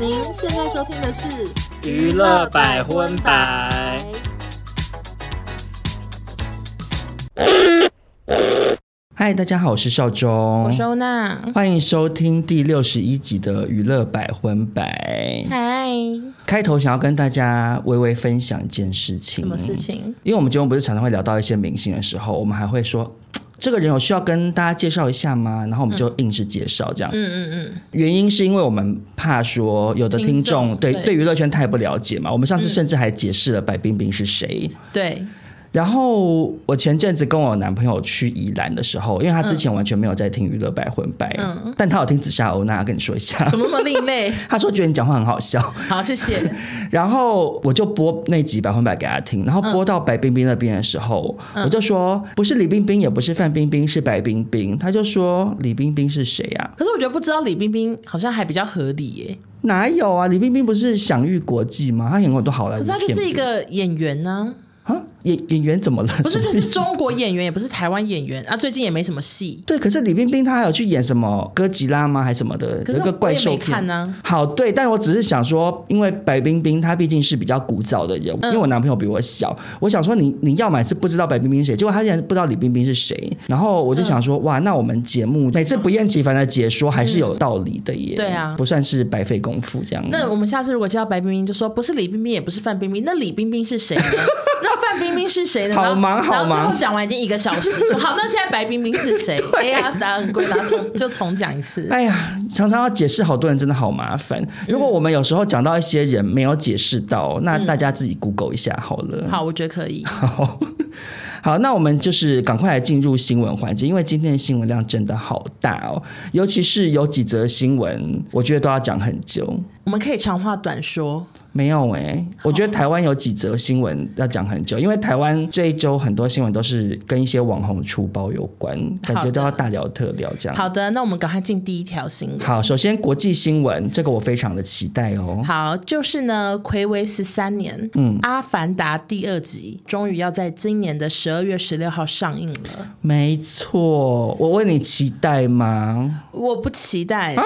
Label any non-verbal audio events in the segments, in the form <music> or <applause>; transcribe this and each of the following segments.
您现在收听的是娱乐百分百。嗨，大家好，我是邵中，我是欧娜，欢迎收听第六十一集的娱乐百分百。嗨，开头想要跟大家微微分享一件事情。什么事情？因为我们节目不是常常会聊到一些明星的时候，我们还会说。这个人有需要跟大家介绍一下吗？然后我们就硬是介绍这样。嗯嗯嗯。原因是因为我们怕说有的听众对对娱乐圈太不了解嘛。我们上次甚至还解释了白冰冰是谁。对。然后我前阵子跟我男朋友去宜兰的时候，因为他之前完全没有在听娱乐百分百，嗯，但他有听紫砂欧娜，跟你说一下，怎么那么另类？<laughs> 他说觉得你讲话很好笑，好，谢谢。<laughs> 然后我就播那集百分百给他听，然后播到白冰冰那边的时候，嗯、我就说不是李冰冰，也不是范冰冰，是白冰冰。他就说李冰冰是谁啊？可是我觉得不知道李冰冰好像还比较合理耶。哪有啊？李冰冰不是享誉国际吗？她演过很多好莱坞，可是她就是一个演员呢、啊。啊，演演员怎么了？不是，就是中国演员，也不是台湾演员啊。最近也没什么戏。对，可是李冰冰她还有去演什么哥吉拉吗？还是什么的？有个怪兽片呢。好，对，但我只是想说，因为白冰冰她毕竟是比较古早的人，嗯、因为我男朋友比我小，我想说你你要买是不知道白冰冰是谁，结果他竟然不知道李冰冰是谁，然后我就想说，嗯、哇，那我们节目每次不厌其烦的解说还是有道理的耶。对啊、嗯，不算是白费功夫这样。那我们下次如果叫白冰冰，就说不是李冰冰，也不是范冰冰，那李冰冰是谁呢？<laughs> 那范冰冰冰是谁呢？好忙好忙。然后讲完已经一个小时，说好，那现在白冰冰是谁？<laughs> 哎呀，答案很贵，然后重就重讲一次。哎呀，常常要解释，好多人真的好麻烦。如果我们有时候讲到一些人没有解释到，嗯、那大家自己 Google 一下好了。好，我觉得可以。<laughs> 好。好，那我们就是赶快来进入新闻环节，因为今天的新闻量真的好大哦，尤其是有几则新闻，我觉得都要讲很久。我们可以长话短说。没有哎、欸，我觉得台湾有几则新闻要讲很久，因为台湾这一周很多新闻都是跟一些网红出包有关，感觉都要大聊特聊这样。好的，那我们赶快进第一条新闻。好，首先国际新闻，这个我非常的期待哦。好，就是呢，暌违十三年，嗯，《阿凡达》第二集终于要在今年的十二月十六号上映了。没错，我问你期待吗？我不期待、欸。啊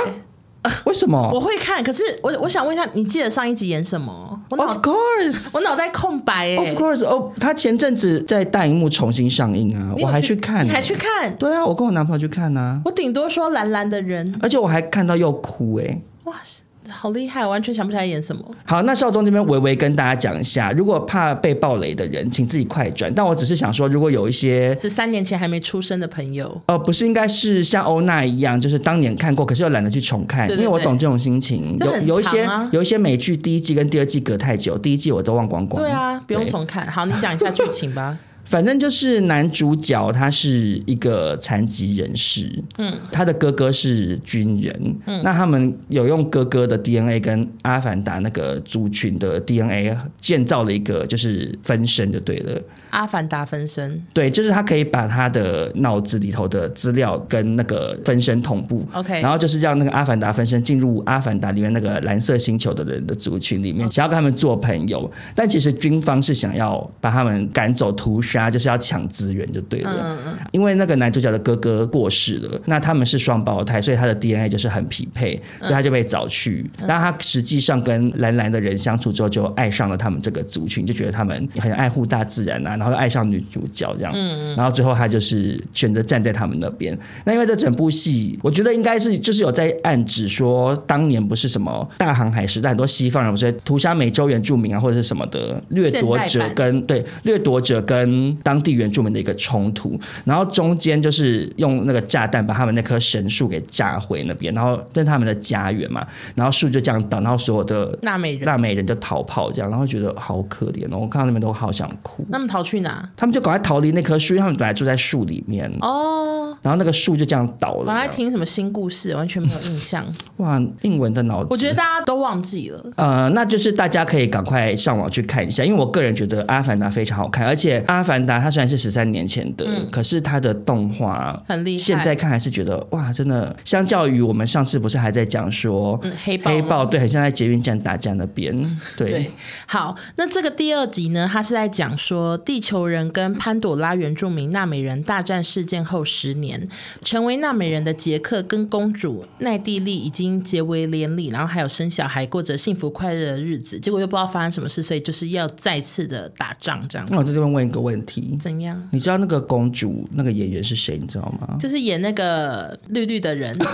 <laughs> 为什么？我会看，可是我我想问一下，你记得上一集演什么？Of course，我脑袋空白哎。Of course，哦，他前阵子在大荧幕重新上映啊，我还去看，你还去看？对啊，我跟我男朋友去看啊。我顶多说蓝蓝的人，而且我还看到又哭哎。哇塞！好厉害，我完全想不起来演什么。好，那少宗这边微微跟大家讲一下，如果怕被暴雷的人，请自己快转。但我只是想说，如果有一些是三年前还没出生的朋友，呃，不是应该是像欧娜一样，就是当年看过，可是又懒得去重看，对对对，因为我懂这种心情。有有一些有一些美剧第一季跟第二季隔太久，第一季我都忘光光。对啊，不用重看。好，你讲一下剧情吧。反正就是男主角他是一个残疾人士，嗯，他的哥哥是军人，嗯，那他们有用哥哥的 DNA 跟阿凡达那个族群的 DNA 建造了一个就是分身就对了。阿凡达分身，对，就是他可以把他的脑子里头的资料跟那个分身同步，OK，然后就是让那个阿凡达分身进入阿凡达里面那个蓝色星球的人的族群里面，想要跟他们做朋友，但其实军方是想要把他们赶走屠杀，就是要抢资源就对了。嗯嗯。因为那个男主角的哥哥过世了，那他们是双胞胎，所以他的 DNA 就是很匹配，所以他就被找去。但他实际上跟蓝蓝的人相处之后，就爱上了他们这个族群，就觉得他们很爱护大自然啊。然后又爱上女主角这样，嗯，然后最后他就是选择站在他们那边。那因为这整部戏，我觉得应该是就是有在暗指说，当年不是什么大航海时代，很多西方人不是屠杀美洲原住民啊，或者是什么的掠夺者跟对掠夺者跟当地原住民的一个冲突。然后中间就是用那个炸弹把他们那棵神树给炸毁那边，然后这是他们的家园嘛，然后树就这样倒，然后所有的纳美人纳美人就逃跑这样，然后觉得好可怜哦，我看到那边都好想哭。他们逃去哪？他们就赶快逃离那棵树，因为他们本来住在树里面哦。然后那个树就这样倒了。我还听什么新故事，完全没有印象。哇，英文的脑子，我觉得大家都忘记了。呃，那就是大家可以赶快上网去看一下，因为我个人觉得《阿凡达》非常好看，而且《阿凡达》它虽然是十三年前的，嗯、可是它的动画很厉害。现在看还是觉得哇，真的，相较于我们上次不是还在讲说、嗯、黑豹，黑豹对，很像在捷运站打架那边。对，<laughs> 对，好，那这个第二集呢，它是在讲说地球人。跟潘朵拉原住民纳美人大战事件后十年。年，成为纳美人的杰克跟公主奈蒂莉已经结为连理，然后还有生小孩，过着幸福快乐的日子。结果又不知道发生什么事，所以就是要再次的打仗这样。那我在这边问一个问题：怎样？你知道那个公主那个演员是谁？你知道吗？就是演那个绿绿的人。<laughs>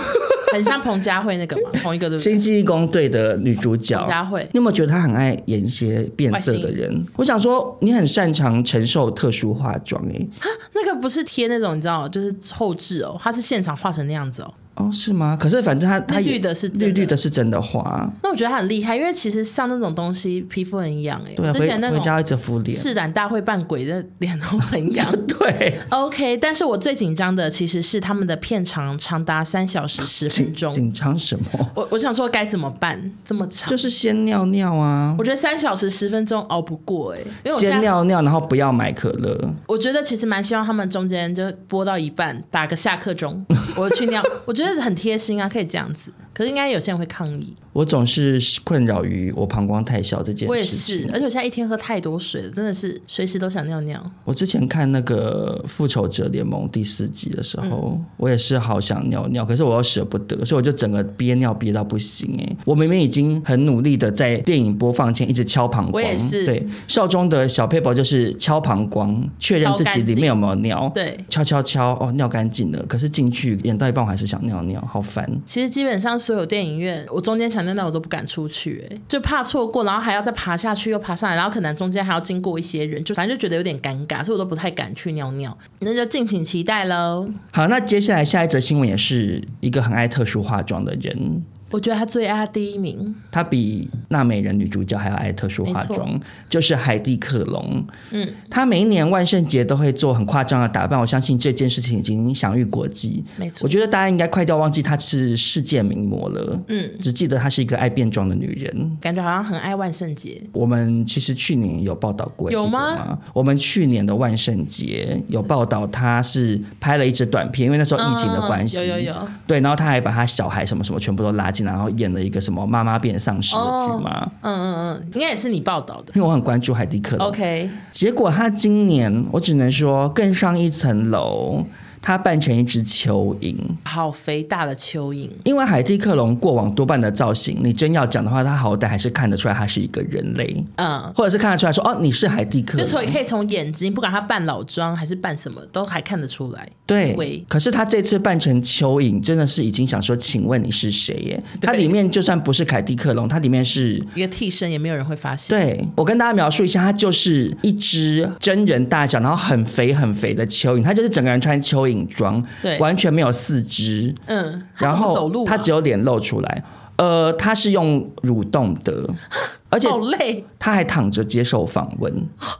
很像彭佳慧那个嘛，<laughs> 同一个对不对？星际义工队的女主角彭佳慧，你有没有觉得她很爱演一些变色的人？我想说，你很擅长承受特殊化妆哎、欸。哈，那个不是贴那种，你知道，就是后置哦，她是现场画成那样子哦。哦，是吗？可是反正他他绿的是绿绿的是真的花。那我觉得他很厉害，因为其实像那种东西，皮肤很痒哎。对，之前那家一直敷脸，试染大会扮鬼的脸都很痒。<laughs> 对。OK，但是我最紧张的其实是他们的片长长达三小时十分钟。紧张什么？我我想说该怎么办？这么长？就是先尿尿啊。我觉得三小时十分钟熬不过哎，因为我先尿尿，然后不要买可乐。我觉得其实蛮希望他们中间就播到一半打个下课钟，我去尿。<laughs> 我觉得很贴心啊。可以这样子，可是应该有些人会抗议。我总是困扰于我膀胱太小这件事。我也是，而且我现在一天喝太多水了，真的是随时都想尿尿。我之前看那个《复仇者联盟》第四集的时候，嗯、我也是好想尿尿，可是我又舍不得，所以我就整个憋尿憋到不行哎！我明明已经很努力的在电影播放前一直敲膀胱，我也是。对，少中的小佩宝就是敲膀胱，确认自己里面有没有尿。对，敲敲敲，哦，尿干净了。可是进去演到一半，我还是想尿尿，好烦。其实基本上所有电影院，我中间想尿尿我都不敢出去，哎，就怕错过，然后还要再爬下去又爬上来，然后可能中间还要经过一些人，就反正就觉得有点尴尬，所以我都不太敢去尿尿。那就敬请期待喽。好，那接下来下一则新闻也是一个很爱特殊化妆的人。我觉得他最爱他第一名，他比纳美人女主角还要爱特殊化妆，就是海蒂克隆。嗯，他每一年万圣节都会做很夸张的打扮，我相信这件事情已经享誉国际。没错错，我觉得大家应该快掉忘记她是世界名模了。嗯，只记得她是一个爱变装的女人，感觉好像很爱万圣节。我们其实去年有报道过，有吗？吗我们去年的万圣节有报道，她是拍了一支短片，因为那时候疫情的关系，嗯、有有有。对，然后她还把她小孩什么什么全部都拉进来，然后演了一个什么妈妈变丧尸的剧吗？嗯嗯嗯，应该也是你报道的，因为我很关注海蒂克。OK，结果他今年，我只能说更上一层楼。他扮成一只蚯蚓，好肥大的蚯蚓。因为海蒂克隆过往多半的造型，你真要讲的话，他好歹还是看得出来他是一个人类，嗯，或者是看得出来说哦，你是海蒂克隆。就所以可以从眼睛，不管他扮老妆还是扮什么，都还看得出来。对，可是他这次扮成蚯蚓，真的是已经想说，请问你是谁耶？他里面就算不是凯蒂克隆，他里面是一个替身，也没有人会发现。对，我跟大家描述一下，他就是一只真人大小，然后很肥很肥的蚯蚓，他就是整个人穿蚯蚓。影装，对，完全没有四肢，嗯，然后他只有脸露出来，呃，他是用蠕动的。<laughs> 而且她还躺着接受访问，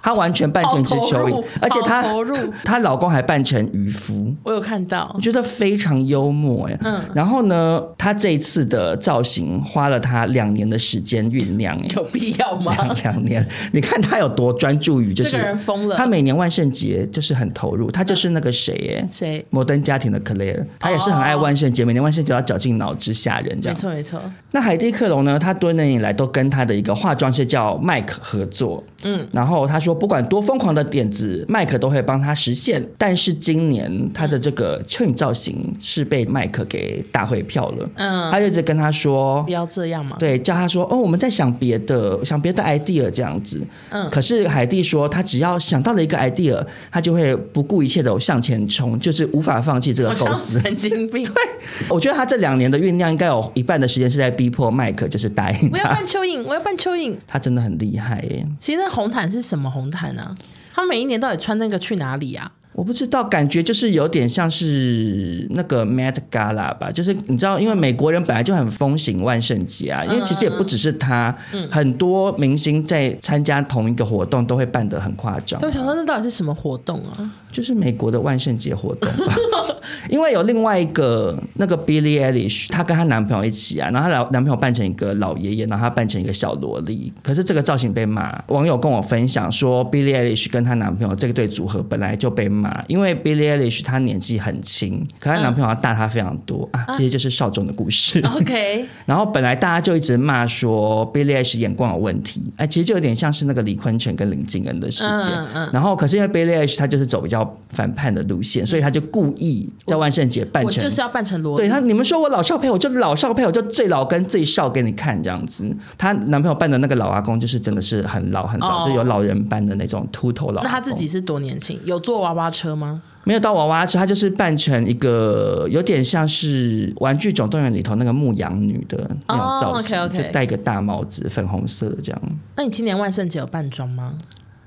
她完全扮成一只蚯蚓，而且她 <laughs> 她老公还扮成渔夫。我有看到，我觉得非常幽默哎。嗯，然后呢，她这一次的造型花了她两年的时间酝酿，有必要吗？两 <laughs> 两年，你看她有多专注于，就是人疯了。她每年万圣节就是很投入，她就是那个谁哎，谁？摩登家庭的 Claire，她也是很爱万圣节，每年万圣节要绞尽脑汁吓人这样。没错没错。那海蒂克隆呢？她多年以来都跟她的一个。化妆师叫麦克合作，嗯，然后他说，不管多疯狂的点子，麦克都会帮他实现。但是今年他的这个蚯蚓造型是被麦克给打回票了，嗯，他就一直跟他说不要这样嘛，对，叫他说哦，我们在想别的，想别的 idea 这样子，嗯，可是海蒂说他只要想到了一个 idea，他就会不顾一切的向前冲，就是无法放弃这个构思。神经病，<laughs> 对，我觉得他这两年的酝酿应该有一半的时间是在逼迫麦克，就是答应他。我要扮蚯蚓，我要扮蚯蚓。他真的很厉害耶！其实那红毯是什么红毯呢？他每一年到底穿那个去哪里啊？我不知道，感觉就是有点像是那个 Met Gala 吧，就是你知道，因为美国人本来就很风行万圣节啊，因为其实也不只是他，嗯、很多明星在参加同一个活动都会办得很夸张。我想说，那到底是什么活动啊？就是美国的万圣节活动吧，<laughs> 因为有另外一个那个 Billie Eilish，她跟她男朋友一起啊，然后她老男朋友扮成一个老爷爷，然后她扮成一个小萝莉，可是这个造型被骂，网友跟我分享说，Billie Eilish 跟她男朋友这个对组合本来就被骂。因为 Billie Eilish 她年纪很轻，可她男朋友要大她非常多、嗯、啊，这些就是少中的故事。<laughs> OK，然后本来大家就一直骂说 Billie Eilish 眼光有问题，哎，其实就有点像是那个李坤城跟林敬恩的事件。嗯嗯。然后可是因为 Billie Eilish 她就是走比较反叛的路线，所以她就故意在万圣节扮成，我就是要扮成罗。对他，你们说我老少配，我就老少配，我就最老跟最少给你看这样子。她男朋友扮的那个老阿公，就是真的是很老很老，哦、就有老人般的那种秃头老。那他自己是多年轻？有做娃娃车吗？没有到娃娃车，它就是扮成一个有点像是《玩具总动员》里头那个牧羊女的那种造型，哦、okay, okay 就戴一个大帽子，粉红色的这样。那你今年万圣节有扮装吗？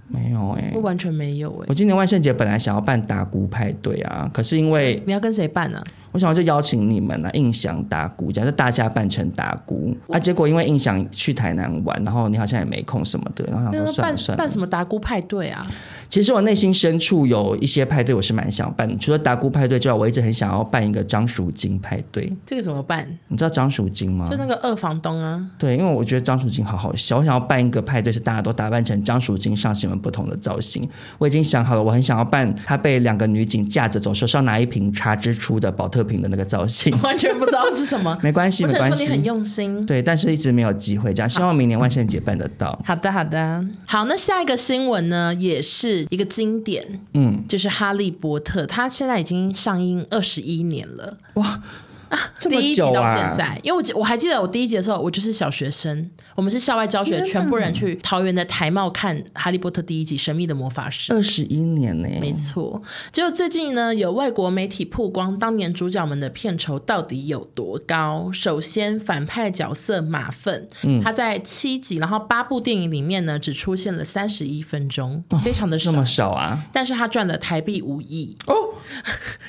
没有哎、欸，我完全没有哎、欸。我今年万圣节本来想要办打鼓派对啊，可是因为你要跟谁办呢、啊？我想就邀请你们啊，印象达菇，假设大家扮成打鼓啊，结果因为印象去台南玩，然后你好像也没空什么的，然后想说算了算了，办什么打鼓派对啊？其实我内心深处有一些派对，我是蛮想办。除了打鼓派对之外，我一直很想要办一个张淑金派对。这个怎么办？你知道张淑金吗？就那个二房东啊。对，因为我觉得张淑金好好笑，我想要办一个派对，是大家都打扮成张淑金上新闻不同的造型。我已经想好了，我很想要办他被两个女警架着走，手上拿一瓶茶之出的宝特瓶的那个造型。<laughs> 完全不知道是什么，<laughs> 没关系，没关系。你很用心，对，但是一直没有机会，这样希望明年万圣节办得到。好的，好的，好。那下一个新闻呢，也是一个经典，嗯，就是《哈利波特》，它现在已经上映二十一年了，哇。啊，这么久啊！第一集到现在，因为我我还记得我第一集的时候，我就是小学生，我们是校外教学，全部人去桃园的台茂看《哈利波特》第一集《神秘的魔法师》。二十一年呢？没错。结果最近呢，有外国媒体曝光当年主角们的片酬到底有多高。首先，反派角色马粪，嗯，他在七集，然后八部电影里面呢，只出现了三十一分钟，非常的少，这么少啊！但是他赚了台币五亿哦，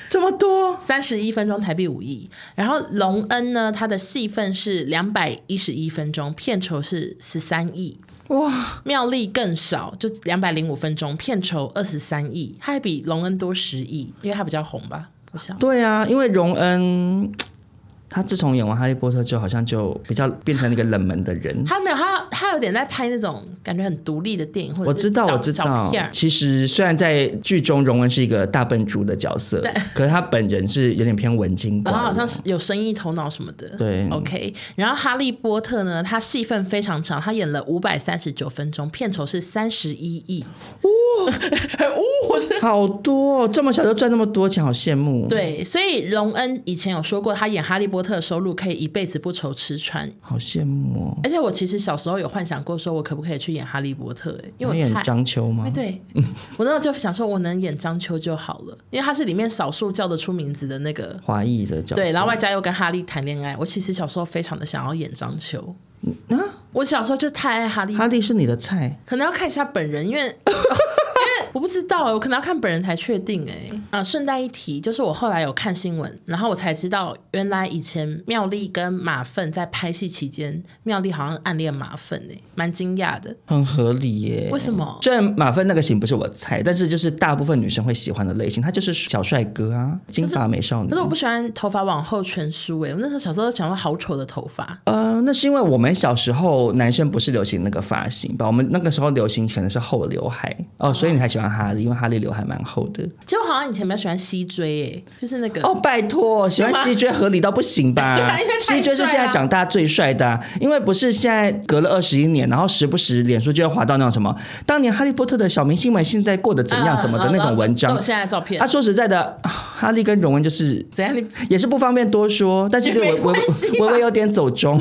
这么多，<laughs> 三十一分钟台币五亿。然后隆恩呢，他的戏份是两百一十一分钟，片酬是十三亿。哇，妙丽更少，就两百零五分钟，片酬二十三亿，他还比隆恩多十亿，因为他比较红吧？我想。对啊，因为荣恩。他自从演完《哈利波特》之后，好像就比较变成了一个冷门的人。他没有，他他有点在拍那种感觉很独立的电影，或者我知道，我知道。其实虽然在剧中荣恩是一个大笨猪的角色，对，可是他本人是有点偏文青，然后好像是有生意头脑什么的。对，OK。然后《哈利波特》呢，他戏份非常长，他演了五百三十九分钟，片酬是三十一亿。哇，<laughs> 哇，好多哦，这么小就赚那么多钱，好羡慕。对，所以荣恩以前有说过，他演《哈利波特》的收入可以一辈子不愁吃穿，好羡慕哦！而且我其实小时候有幻想过，说我可不可以去演哈利波特？哎，因为我演张秋吗？对，<laughs> 我那时候就想说，我能演张秋就好了，因为他是里面少数叫得出名字的那个华裔的角色。对，然后外加又跟哈利谈恋爱，我其实小时候非常的想要演张秋。啊，我小时候就太爱哈利，哈利是你的菜，可能要看一下本人，因为。<laughs> <laughs> 我不知道，我可能要看本人才确定哎。啊，顺带一提，就是我后来有看新闻，然后我才知道，原来以前妙丽跟马粪在拍戏期间，妙丽好像暗恋马粪哎，蛮惊讶的。很合理耶。为什么？虽然马粪那个型不是我菜，但是就是大部分女生会喜欢的类型，他就是小帅哥啊，金发美少女。可是我不喜欢头发往后全梳哎，我那时候小时候想说好丑的头发。呃，那是因为我们小时候男生不是流行那个发型吧？我们那个时候流行可能是后刘海哦，所以你才喜欢。哈利，因为哈利刘海蛮厚的。就好像以前比较喜欢西追，哎，就是那个哦，拜托，喜欢西追合理到不行吧？<laughs> 对啊，西追是现在长大最帅的，啊，因为不是现在隔了二十一年，然后时不时脸书就会滑到那种什么当年哈利波特的小明星们现在过得怎样什么的那种文章。现在照片。他，啊，说实在的，哈利跟荣恩就是怎样，你也是不方便多说，但是微微微微有点走钟。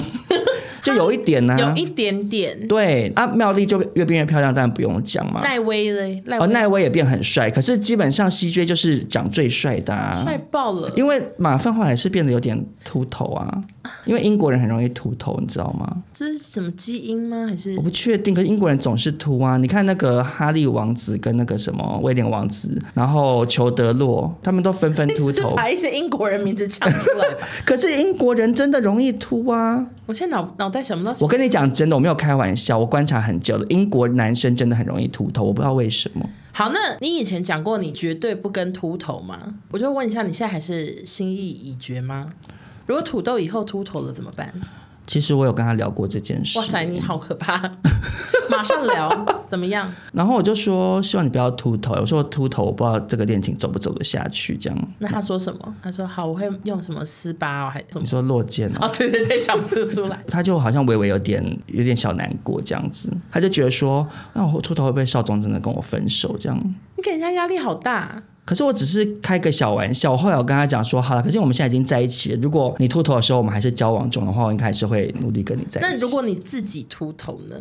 就有一点呢、啊，有一点点。对啊，妙丽就越变越漂亮，当然不用讲嘛。奈威嘞，哦，奈威也变很帅，可是基本上西追就是讲最帅的啊，帅爆了。因为马粪后来是变得有点秃头啊，<laughs> 因为英国人很容易秃头，你知道吗？这是什么基因吗？还是我不确定。可是英国人总是秃啊，你看那个哈利王子跟那个什么威廉王子，然后裘德洛，他们都纷纷秃头。把一些英国人名字抢出来。<laughs> 可是英国人真的容易秃啊。我现在脑脑袋想不到。我跟你讲真的，我没有开玩笑，我观察很久了，英国男生真的很容易秃头，我不知道为什么。好，那你以前讲过你绝对不跟秃头吗？我就问一下，你现在还是心意已决吗？如果土豆以后秃头了怎么办？其实我有跟他聊过这件事。哇塞，你好可怕！<laughs> 马上聊，怎么样？然后我就说，希望你不要秃头。我说秃头，我不知道这个恋情走不走得下去。这样。那他说什么？他说好，我会用什么丝巴哦，还什么？你说落肩哦？哦，对对对，讲不出来。<laughs> 他就好像微微有点有点小难过这样子。他就觉得说，那我秃头会不会少宗真的跟我分手？这样。你给人家压力好大。可是我只是开个小玩笑。我后来我跟他讲说，好了，可是我们现在已经在一起了。如果你秃头的时候我们还是交往中的话，我应该还是会努力跟你在一起。那如果你自己秃头呢？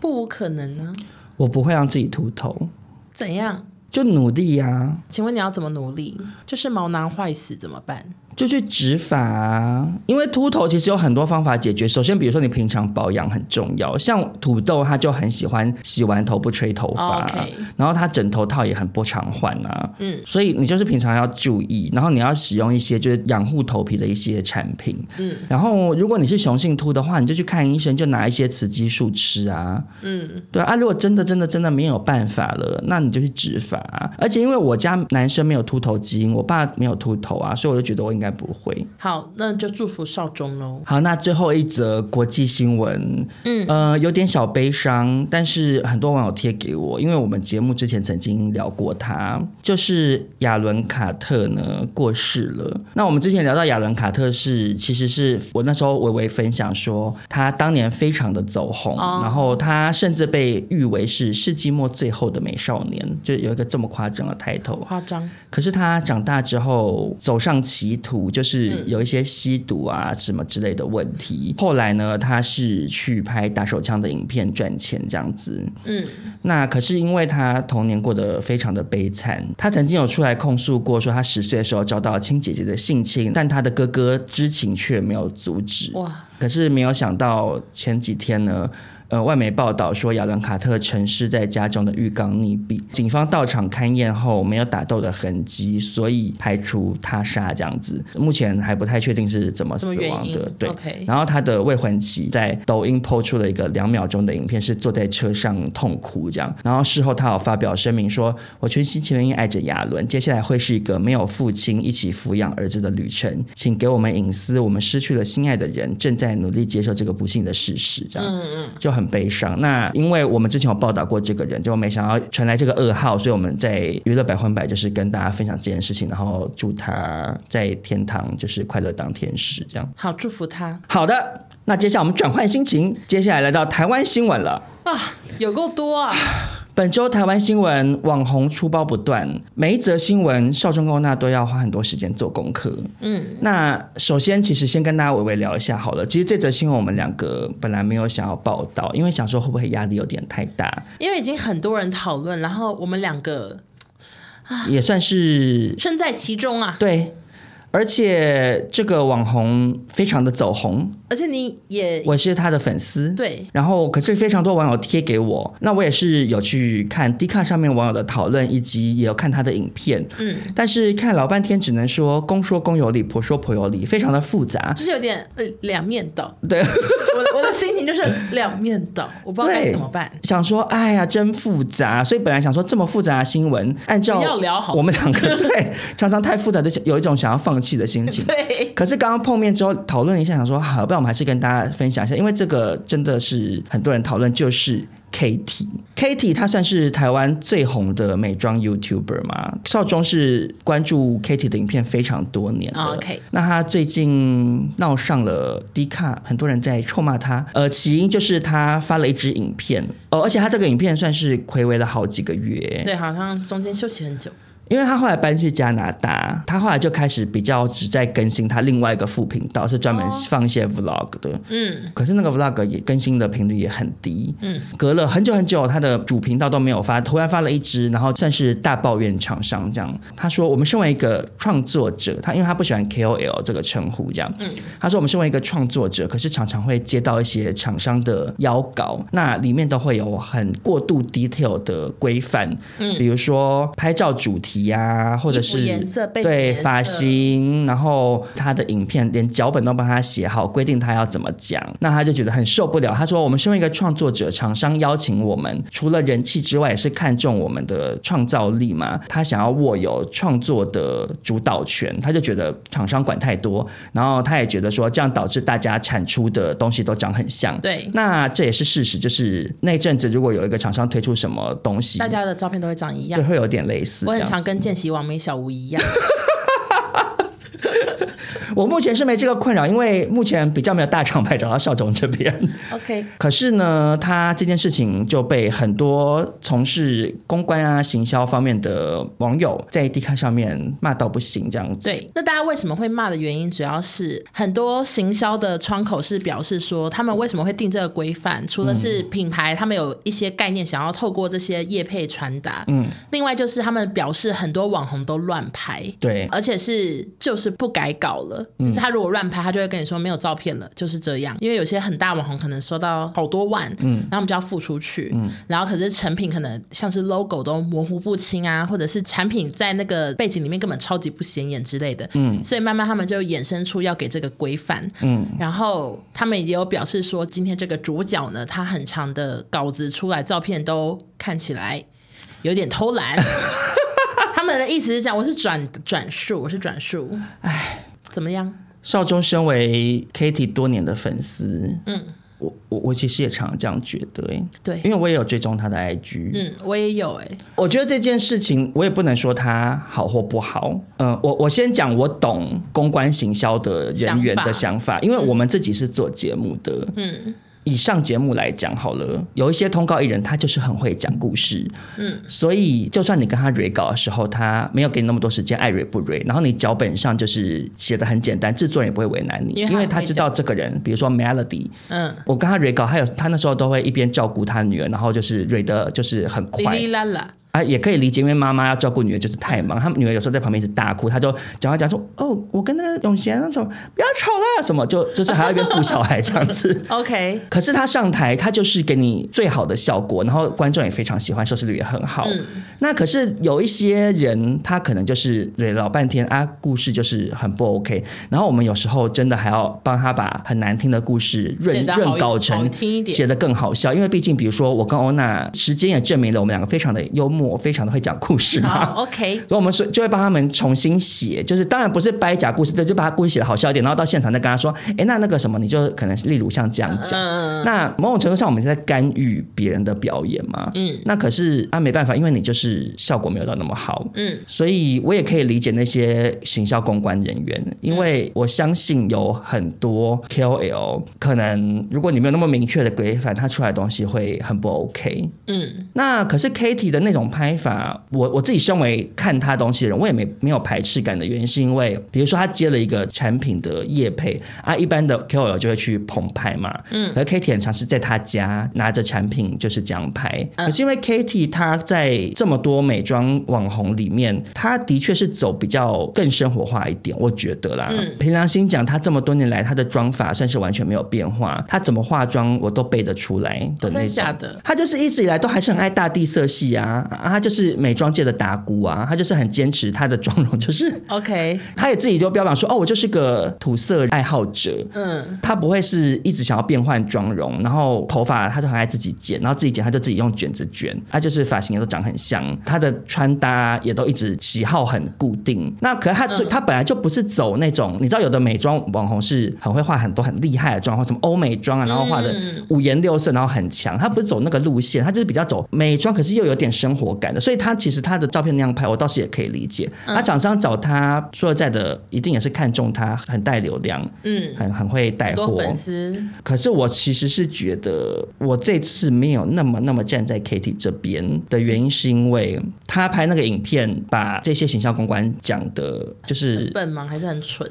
不无可能呢？我不会让自己秃头。怎样？就努力呀、啊。请问你要怎么努力？就是毛囊坏死怎么办？就去植发啊，因为秃头其实有很多方法解决。首先，比如说你平常保养很重要，像土豆他就很喜欢洗完头不吹头发，okay. 然后他枕头套也很不常换啊。嗯，所以你就是平常要注意，然后你要使用一些就是养护头皮的一些产品。嗯，然后如果你是雄性秃的话，你就去看医生，就拿一些雌激素吃啊。嗯，对啊，如果真的真的真的没有办法了，那你就去植发啊。而且因为我家男生没有秃头基因，我爸没有秃头啊，所以我就觉得我应该。不会，好，那就祝福少中喽。好，那最后一则国际新闻，嗯，呃，有点小悲伤，但是很多网友贴给我，因为我们节目之前曾经聊过他，就是亚伦卡特呢过世了。那我们之前聊到亚伦卡特是，其实是我那时候微微分享说，他当年非常的走红，哦，然后他甚至被誉为是世纪末最后的美少年，就有一个这么夸张的抬头，夸张。可是他长大之后走上歧途。就是有一些吸毒啊什么之类的问题。后来呢，他是去拍打手枪的影片赚钱这样子。嗯，那可是因为他童年过得非常的悲惨，他曾经有出来控诉过，说他十岁的时候遭到亲姐姐的性侵，但他的哥哥知情却没有阻止。哇！可是没有想到前几天呢。呃，外媒报道说，亚伦卡特沉尸在家中的浴缸溺毙，警方到场勘验后没有打斗的痕迹，所以排除他杀这样子。目前还不太确定是怎么死亡的。对，okay. 然后他的未婚妻在抖音 po 出了一个两秒钟的影片，是坐在车上痛哭这样。然后事后他有发表声明说：“我全心全意爱着亚伦，接下来会是一个没有父亲一起抚养儿子的旅程，请给我们隐私，我们失去了心爱的人，正在努力接受这个不幸的事实。”这样，嗯嗯，就。很悲伤。那因为我们之前有报道过这个人，结果没想到传来这个噩耗，所以我们在娱乐百分百就是跟大家分享这件事情，然后祝他在天堂就是快乐当天使，这样。好，祝福他。好的，那接下来我们转换心情，接下来来到台湾新闻了啊，有够多啊。<sighs> 本周台湾新闻网红出包不断，每一则新闻少中共那都要花很多时间做功课。嗯，那首先其实先跟大家微微聊一下好了。其实这则新闻我们两个本来没有想要报道，因为想说会不会压力有点太大，因为已经很多人讨论，然后我们两个也算是身在其中啊。对。而且这个网红非常的走红，而且你也我是他的粉丝，对。然后可是非常多网友贴给我，那我也是有去看 Dcard 上面网友的讨论，以及也有看他的影片，嗯。但是看老半天，只能说公说公有理，婆说婆有理，非常的复杂，就是有点呃两面倒。对，我我的心情就是两面倒，我不知道该怎么办。想说哎呀真复杂，所以本来想说这么复杂的新闻，按照要聊好，我们两个 <laughs> 对常常太复杂，就有一种想要放弃的心情。对。可是刚刚碰面之后讨论一下，想说好，不然我们还是跟大家分享一下，因为这个真的是很多人讨论，就是 Katy 她算是台湾最红的美妆 YouTuber 嘛，少中是关注 Katy 的影片非常多年了。OK。那她最近闹上了 Dcard，很多人在臭骂她。呃，起因就是她发了一支影片，哦，而且她这个影片算是暌违了好几个月。对，好像中间休息很久。因为他后来搬去加拿大，他后来就开始比较只在更新他另外一个副频道，是专门放一些 vlog 的。嗯，可是那个 vlog 也更新的频率也很低。嗯，隔了很久很久，他的主频道都没有发，突然发了一支，然后算是大抱怨厂商这样。他说：“我们身为一个创作者，他因为他不喜欢 KOL 这个称呼，这样。嗯，他说我们身为一个创作者，可是常常会接到一些厂商的邀稿，那里面都会有很过度 detail 的规范。嗯，比如说拍照主题。”呀，或者是对发型，然后他的影片连脚本都帮他写好，规定他要怎么讲，那他就觉得很受不了。他说：“我们身为一个创作者，厂商邀请我们，除了人气之外，也是看重我们的创造力嘛。他想要握有创作的主导权，他就觉得厂商管太多，然后他也觉得说这样导致大家产出的东西都长很像。对，那这也是事实，就是那阵子如果有一个厂商推出什么东西，大家的照片都会长一样，对，会有点类似。我很常跟见习网美小吴一样。<laughs> 我目前是没这个困扰，因为目前比较没有大厂牌找到邵总这边。OK，可是呢，他这件事情就被很多从事公关啊、行销方面的网友在 Dcard 上面骂到不行，这样子。对，那大家为什么会骂的原因，主要是很多行销的窗口是表示说，他们为什么会定这个规范，除了是品牌，他们有一些概念想要透过这些业配传达，嗯，另外就是他们表示很多网红都乱拍，对，而且是就是不改稿了，就是他如果乱拍，他就会跟你说没有照片了，就是这样。因为有些很大网红可能收到好多万，嗯，然后我们就要付出去，嗯，然后可是成品可能像是 logo 都模糊不清啊，或者是产品在那个背景里面根本超级不显眼之类的，嗯，所以慢慢他们就衍生出要给这个规范，嗯，然后他们也有表示说，今天这个主角呢，他很长的稿子出来，照片都看起来有点偷懒。<laughs> <laughs> 他们的意思是这样，我是转转述，我是转述。哎，怎么样？少中身为 Katy 多年的粉丝，嗯，我我我其实也常常这样觉得，哎，对，因为我也有追踪他的 IG，嗯，我也有，哎，我觉得这件事情我也不能说他好或不好，嗯，我我先讲我懂公关行销的人员的想法，因为我们自己是做节目的，嗯。以上节目来讲好了，有一些通告艺人，他就是很会讲故事，嗯，所以就算你跟他 re 稿的时候，他没有给你那么多时间，爱 re 不 re，然后你脚本上就是写的很简单，制作人也不会为难你，因为，因为他知道这个人，比如说 Melody，嗯，我跟他 re 稿，还有他那时候都会一边照顾他女儿，然后就是 re 的就是很快。啊，也可以理解，因为妈妈要照顾女儿，就是太忙。他们女儿有时候在旁边一直大哭，他就讲话讲说：“哦，我跟那个永贤那种不要吵了，什么就就是还要一边顾小孩这样子。<laughs> <laughs> ”OK。可是他上台，他就是给你最好的效果，然后观众也非常喜欢，收视率也很好。嗯、那可是有一些人，他可能就是对老半天啊，故事就是很不 OK。然后我们有时候真的还要帮他把很难听的故事润润稿成写得更好笑，因为毕竟比如说我跟欧娜，时间也证明了我们两个非常的幽默。我非常的会讲故事嘛，OK，所以我们说就会帮他们重新写，就是当然不是掰假故事，对，就把他故事写的好笑一点，然后到现场再跟他说，哎，那那个什么，你就可能例如像这样讲，嗯、那某种程度上我们是在干预别人的表演嘛，嗯，那可是啊没办法，因为你就是效果没有到那么好，嗯，所以我也可以理解那些行销公关人员，因为我相信有很多 KOL 可能如果你没有那么明确的规范，他出来的东西会很不 OK，嗯，那可是 Katy 的那种。拍法，我我自己身为看他东西的人，我也没没有排斥感的原因，是因为比如说他接了一个产品的业配啊，一般的 KOL 就会去捧拍嘛，嗯，而 Katy 很常是在他家拿着产品就是这样拍，可是因为 Katy 他在这么多美妆网红里面，他的确是走比较更生活化一点，我觉得啦，嗯，凭良心讲，他这么多年来他的妆法算是完全没有变化，他怎么化妆我都背得出来的那种，他就是一直以来都还是很爱大地色系啊。啊，他就是美妆界的达姑啊，他就是很坚持他的妆容，<laughs> 就是 OK。他也自己就标榜说，哦，我就是个土色爱好者。嗯，他不会是一直想要变换妆容，然后头发他就很爱自己剪，然后自己剪他就自己用卷子卷，他就是发型也都长很像，他的穿搭也都一直喜好很固定。那可是他他本来就不是走那种，你知道有的美妆网红是很会画很多很厉害的妆，或什么欧美妆啊，然后画的五颜六色，然后很强。他不是走那个路线，他就是比较走美妆，可是又有点生活感的，所以他其实他的照片那样拍，我倒是也可以理解。他厂商找他说实在的，一定也是看中他很带流量，嗯，很很会带货。粉丝。可是我其实是觉得，我这次没有那么那么站在 Kitty 这边的原因，是因为他拍那个影片，把这些形象公关讲的，就是笨吗？还是很蠢？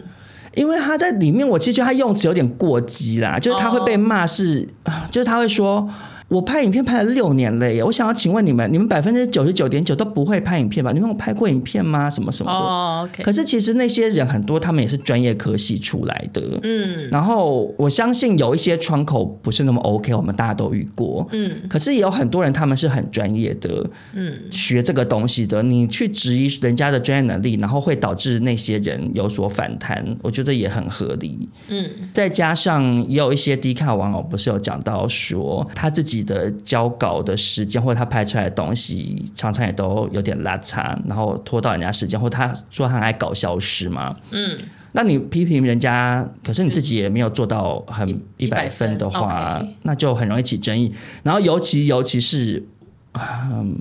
因为他在里面，我其实觉得他用词有点过激啦，就是他会被骂是，哦、<sighs> 就是他会说。我拍影片拍了六年了耶，我想要请问你们，你们百分之九十九点九都不会拍影片吧？你们有拍过影片吗？什么什么的？哦。可是其实那些人很多，他们也是专业科系出来的。嗯。然后我相信有一些窗口不是那么 OK，我们大家都遇过。嗯。可是也有很多人他们是很专业的。嗯。学这个东西的，你去质疑人家的专业能力，然后会导致那些人有所反弹，我觉得也很合理。嗯。再加上也有一些 Dcard 网友不是有讲到说他自己。的交稿的时间，或者他拍出来的东西，常常也都有点拉差，然后拖到人家时间，或他说他还爱搞消失嘛。嗯，那你批评人家，可是你自己也没有做到很一百分的话，那就很容易起争议。然后尤其尤其是，嗯，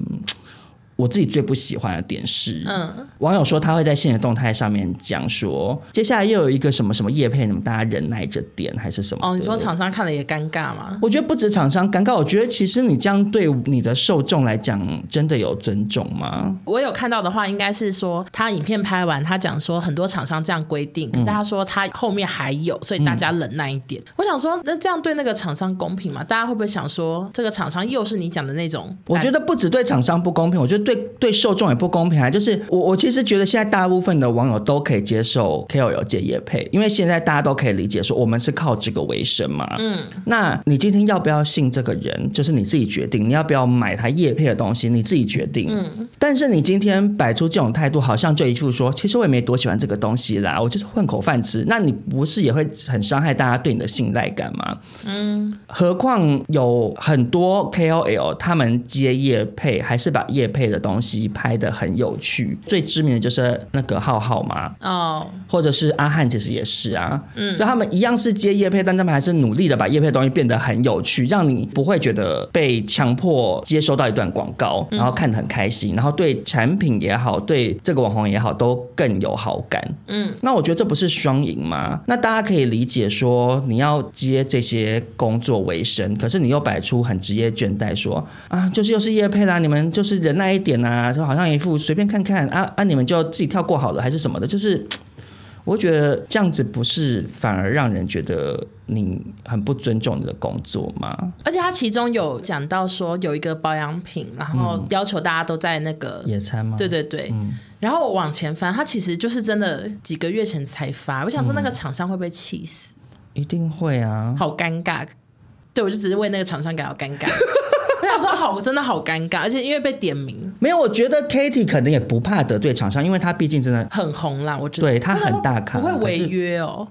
我自己最不喜欢的点是，嗯，网友说他会在现实动态上面讲说，接下来又有一个什么什么叶配，你们大家忍耐着点还是什么？哦，你说厂商看了也尴尬吗？我觉得不止厂商尴尬，我觉得其实你这样对你的受众来讲，真的有尊重吗？我有看到的话，应该是说他影片拍完，他讲说很多厂商这样规定，可是他说他后面还有，所以大家忍耐一点。嗯、我想说，那这样对那个厂商公平吗？大家会不会想说，这个厂商又是你讲的那种？我觉得不止对厂商不公平，我觉得对对受众也不公平啊。就是我我其实觉得现在大部分的网友都可以接受 KOL 接业配，因为现在大家都可以理解说我们是靠这个为生嘛。嗯，那你今天要不要信这个人，就是你自己决定。你要不要买他业配的东西，你自己决定。嗯，但是你今天摆出这种态度，好像就一副说，其实我也没多喜欢这个东西啦，我就是混口饭吃。那你不是也会很伤害大家对你的信赖感吗？嗯，何况有很多 KOL 他们接业配，还是把业配的东西拍的很有趣。最知名的就是那个浩浩嘛，哦，或者是阿汉，其实也是啊。嗯，就他们一样是接业配，但他们还是努力的把业配的东西变得很有趣，让你不会觉得被强迫接收到一段广告，然后看得很开心，然后对产品也好，对这个网红也好，都更有好感。嗯，那我觉得这不是双赢吗？那大家可以理解说，你要接这些工作为生，可是你又摆出很职业倦怠，说啊，就是又是业配啦，你们就是忍耐一点啊，说好像一副随便看看啊啊，你们就自己跳过好了，还是什么的，就是。我觉得这样子不是反而让人觉得你很不尊重你的工作吗？而且他其中有讲到说有一个保养品，然后要求大家都在那个野餐吗？对对对。嗯、然后我往前翻，他其实就是真的几个月前才发。我想说那个厂商会不会气死？一定会啊！好尴尬。对，我就只是为那个厂商感到尴尬。<laughs> 说好，真的好尴尬，而且因为被点名，没有，我觉得 Katy 可能也不怕得罪厂商，因为他毕竟真的很红啦。我觉得对他很大咖，不会违约哦。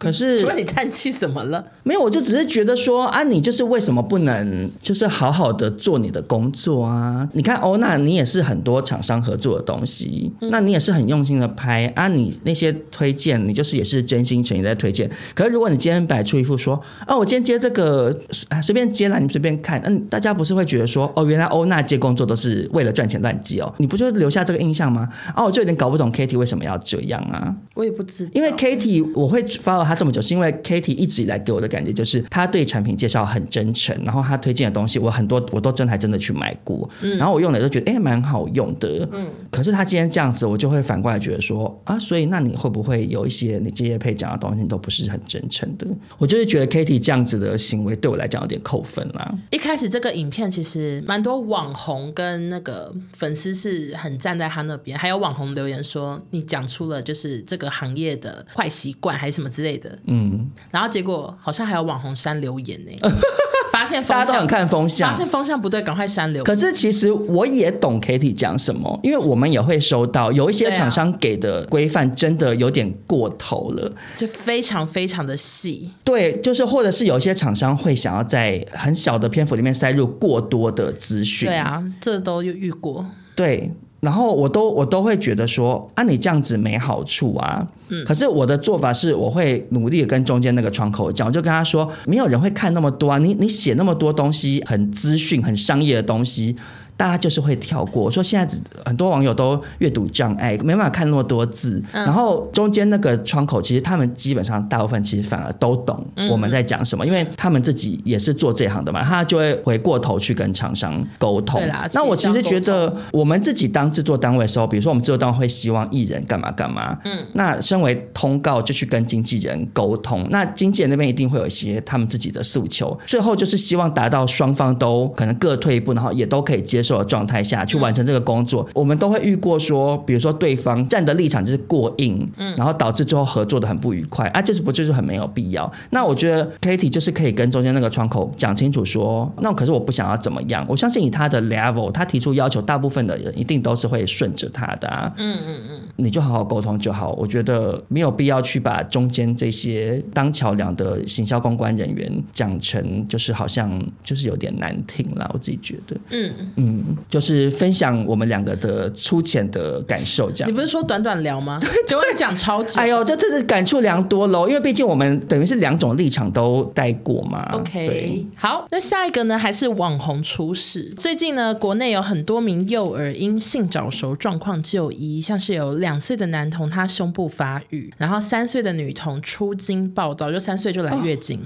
可是，除了你叹气怎么了？没有，我就只是觉得说啊，你就是为什么不能就是好好的做你的工作啊？你看欧娜，你也是很多厂商合作的东西，嗯、那你也是很用心的拍啊，你那些推荐，你就是也是真心诚意在推荐。可是如果你今天摆出一副说啊，我今天接这个啊，随便接啦，你随便看，嗯，大家不是会觉得说哦，原来欧娜接工作都是为了赚钱乱接哦？你不就留下这个印象吗？啊，我就有点搞不懂 Katy 为什么要这样啊？我也不知道，因为 Katy 我会发他这么久，是因为 Katy 一直以来给我的感觉就是，他对产品介绍很真诚，然后他推荐的东西，我很多我都真还真的去买过，嗯，然后我用的都觉得哎蛮好用的，嗯，可是他今天这样子，我就会反过来觉得说啊，所以那你会不会有一些你这些配讲的东西都不是很真诚的？我就是觉得 Katy 这样子的行为对我来讲有点扣分啦。一开始这个影片其实蛮多网红跟那个粉丝是很站在他那边，还有网红留言说你讲出了就是这个行业的坏习惯还是什么之类的，嗯。嗯，然后结果好像还有网红删留言呢，<laughs> 发现大家都很看风向，发现风向不对，赶快删留言。可是其实我也懂 Katy 讲什么，因为我们也会收到有一些厂商给的规范真的有点过头了，就非常非常的细。对，就是或者是有一些厂商会想要在很小的篇幅里面塞入过多的资讯。对啊，这都有遇过。对。然后我都我都会觉得说啊，你这样子没好处啊。嗯。可是我的做法是，我会努力的跟中间那个窗口讲，我就跟他说，没有人会看那么多啊。你你写那么多东西，很资讯、很商业的东西。大家就是会跳过，我说现在很多网友都阅读障碍，没办法看那么多字。嗯、然后中间那个窗口，其实他们基本上大部分其实反而都懂我们在讲什么，嗯、因为他们自己也是做这行的嘛，他就会回过头去跟厂商沟通。那我其实觉得，我们自己当制作单位的时候，比如说我们制作单位会希望艺人干嘛干嘛，嗯，那身为通告就去跟经纪人沟通，那经纪人那边一定会有一些他们自己的诉求，最后就是希望达到双方都可能各退一步，然后也都可以接受。的状态下去完成这个工作，嗯、我们都会遇过说，比如说对方站的立场就是过硬，嗯，然后导致最后合作的很不愉快，啊，这是不就是很没有必要？那我觉得 Katy 就是可以跟中间那个窗口讲清楚说，那可是我不想要怎么样，我相信以他的 level，他提出要求，大部分的人一定都是会顺着他的啊，嗯嗯嗯。你就好好沟通就好。我觉得没有必要去把中间这些当桥梁的行销公关人员讲成就是好像就是有点难听啦。我自己觉得，嗯嗯，就是分享我们两个的粗浅的感受这样。你不是说短短聊吗？结果你讲超级。哎呦，这真是感触良多喽，因为毕竟我们等于是两种立场都带过嘛。OK，好，那下一个呢，还是网红出事。最近呢，国内有很多名幼儿因性早熟状况就医，像是有两岁的男童他胸部发育，然后三岁的女童出经暴躁，就三岁就来月经，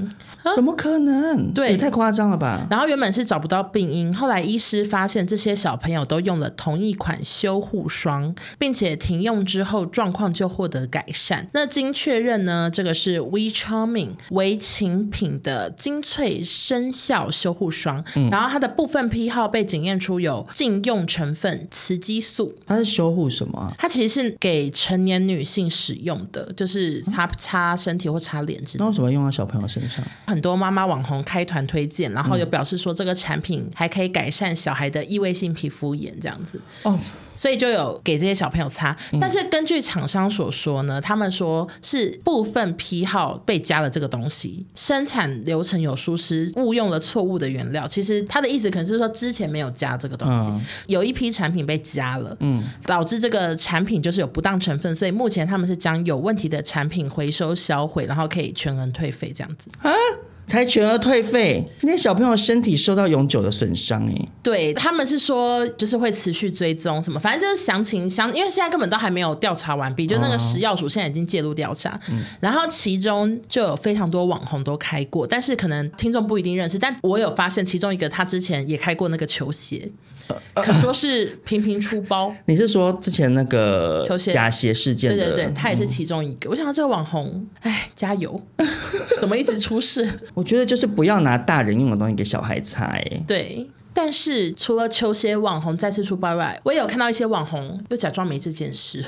怎么可能？对，也太夸张了吧？然后原本是找不到病因，后来医师发现这些小朋友都用了同一款修护霜，并且停用之后状况就获得改善。那经确认呢，这个是 We Charming 为情品的精粹生效修护霜，嗯、然后它的部分批号被检验出有禁用成分雌激素。它是修护什么、啊？它其实是给成年女性使用的，就是擦擦身体或擦脸之类的。那为什么用到小朋友身上？很多妈妈网红开团推荐，然后又表示说这个产品还可以改善小孩的异位性皮肤炎，这样子。哦。所以就有给这些小朋友擦，但是根据厂商所说呢，他们说是部分批号被加了这个东西，生产流程有疏失，误用了错误的原料。其实他的意思可能是说之前没有加这个东西，有一批产品被加了，嗯，导致这个产品就是有不当成分，所以目前他们是将有问题的产品回收销毁，然后可以全额退费这样子啊。才全额退费，那些小朋友身体受到永久的损伤哎。对，他们是说，就是会持续追踪什么，反正就是详情详，因为现在根本都还没有调查完毕，就那个食药署现在已经介入调查。然后其中就有非常多网红都开过，但是可能听众不一定认识，但我有发现其中一个他之前也开过那个球鞋。可说是频频出包。<laughs> 你是说之前那个假鞋事件？对对对，他也是其中一个。嗯、我想到这个网红，哎，加油！<laughs> 怎么一直出事？<laughs> 我觉得就是不要拿大人用的东西给小孩擦。哎，对。但是除了球鞋网红再次出包外，我也有看到一些网红又假装没这件事，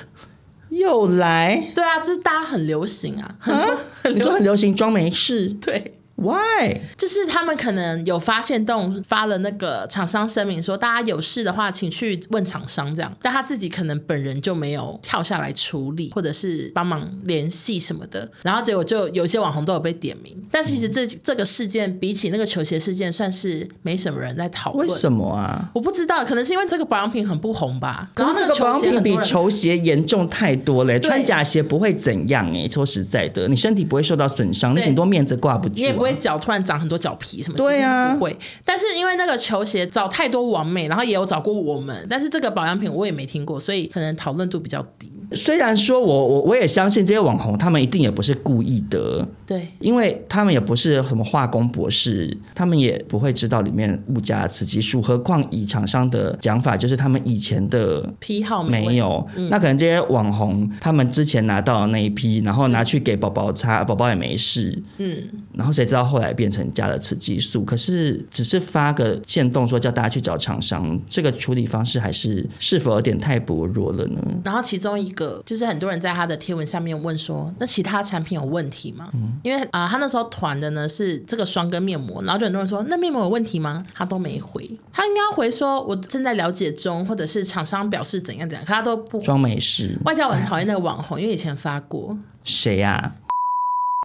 又来。对啊，这是大家很流行啊，很啊很流行，你说很流行装没事？对。Why？就是他们可能有发现动发了那个厂商声明说，大家有事的话，请去问厂商这样。但他自己可能本人就没有跳下来处理，或者是帮忙联系什么的。然后结果就有些网红都有被点名。但其实这、嗯、这个事件比起那个球鞋事件，算是没什么人在讨论。为什么啊？我不知道，可能是因为这个保养品很不红吧。然后这个保养品比球鞋严重太多了。穿假鞋不会怎样哎，说实在的，你身体不会受到损伤，你顶多面子挂不住、啊。脚突然长很多脚皮什么？对呀，不会。但是因为那个球鞋找太多网美，然后也有找过我们，但是这个保养品我也没听过，所以可能讨论度比较低。虽然说我我我也相信这些网红，他们一定也不是故意的，对，因为他们也不是什么化工博士，他们也不会知道里面物加雌激素。何况以厂商的讲法，就是他们以前的批号没有，嗯、那可能这些网红他们之前拿到的那一批，然后拿去给宝宝擦，宝宝也没事，嗯，然后谁知道后来变成加了雌激素？可是只是发个限动说叫大家去找厂商，这个处理方式还是是否有点太薄弱了呢？然后其中一个就是很多人在他的贴文下面问说，那其他产品有问题吗？嗯、因为啊、呃，他那时候团的呢是这个霜跟面膜，然后就很多人说那面膜有问题吗？他都没回，他应该要回说我正在了解中，或者是厂商表示怎样怎样，可他都不装没事。外加我很讨厌那个网红，因为以前发过谁呀？啊？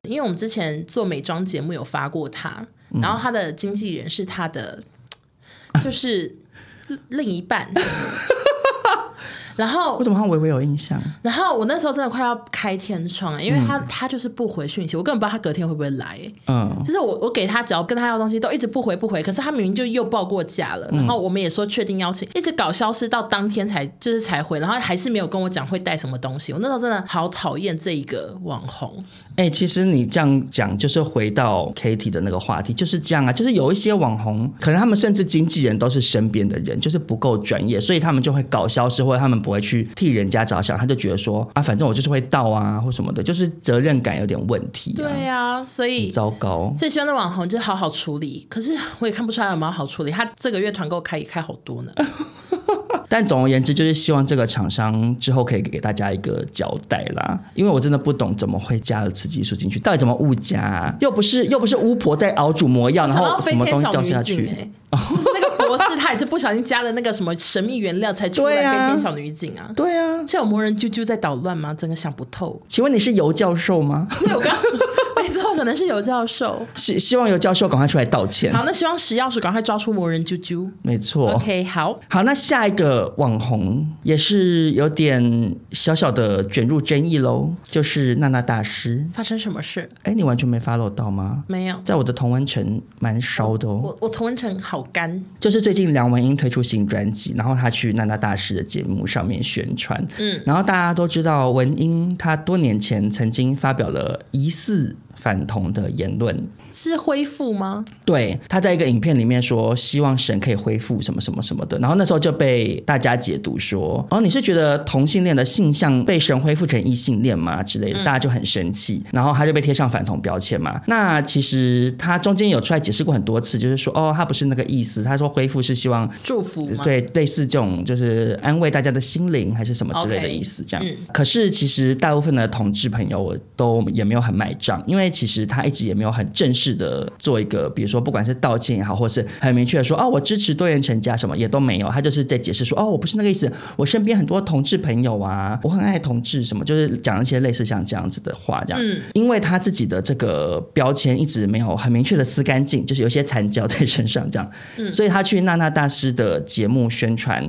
因为我们之前做美妆节目有发过他，然后他的经纪人是他的，嗯、就是另一半。<laughs> 然后我怎么好像微微有印象？然后我那时候真的快要开天窗，因为他、嗯、他就是不回讯息，我根本不知道他隔天会不会来。嗯，就是我我给他只要跟他要东西都一直不回不回，可是他明明就又报过价了，然后我们也说确定邀请，一直搞消失到当天才就是才回，然后还是没有跟我讲会带什么东西。我那时候真的好讨厌这一个网红。哎、欸，其实你这样讲就是回到 Katie 的那个话题，就是这样啊，就是有一些网红，可能他们甚至经纪人都是身边的人，就是不够专业，所以他们就会搞消失，或者他们。不会去替人家着想，他就觉得说啊，反正我就是会到啊，或什么的，就是责任感有点问题、啊。对啊，所以糟糕。所以希望那网红就好好处理。可是我也看不出来有没有好处理。他这个月团购开也开好多呢。<laughs> 但总而言之，就是希望这个厂商之后可以给大家一个交代啦。因为我真的不懂怎么会加了雌激素进去，到底怎么误加、啊？又不是又不是巫婆在熬煮魔药，然后什么东西掉下去？<laughs> 就是那个。博士他也是不小心加了那个什么神秘原料才出来 <laughs> 变天小女警啊。对啊，现在有魔人啾啾在捣乱吗？真的想不透。请问你是尤教授吗？对，我刚。没错，可能是有教授。希希望有教授赶快出来道歉。好，那希望石钥匙赶快抓出魔人啾啾。没错。OK，好。好，那下一个网红也是有点小小的卷入争议喽，就是娜娜大师。发生什么事？哎，你完全没 follow 到吗？没有。在我的同文城蛮烧的哦。我我同文城好干。就是最近梁文音推出新专辑，然后他去娜娜大师的节目上面宣传。嗯。然后大家都知道文音，他多年前曾经发表了疑似。反同的言论。是恢复吗？对，他在一个影片里面说，希望神可以恢复什么什么什么的，然后那时候就被大家解读说，哦，你是觉得同性恋的性向被神恢复成异性恋吗之类的，大家就很生气，然后他就被贴上反同标签嘛。那其实他中间有出来解释过很多次，就是说，哦，他不是那个意思，他说恢复是希望祝福，对，类似这种就是安慰大家的心灵还是什么之类的意思，这样。可是其实大部分的同志朋友我都也没有很买账，因为其实他一直也没有很正式。是的，做一个，比如说，不管是道歉也好，或是很明确的说，哦，我支持多元成家，什么也都没有，他就是在解释说，哦，我不是那个意思，我身边很多同志朋友啊，我很爱同志，什么就是讲一些类似像这样子的话，这样，嗯，因为他自己的这个标签一直没有很明确的撕干净，就是有些残胶在身上，这样，嗯，所以他去娜娜大师的节目宣传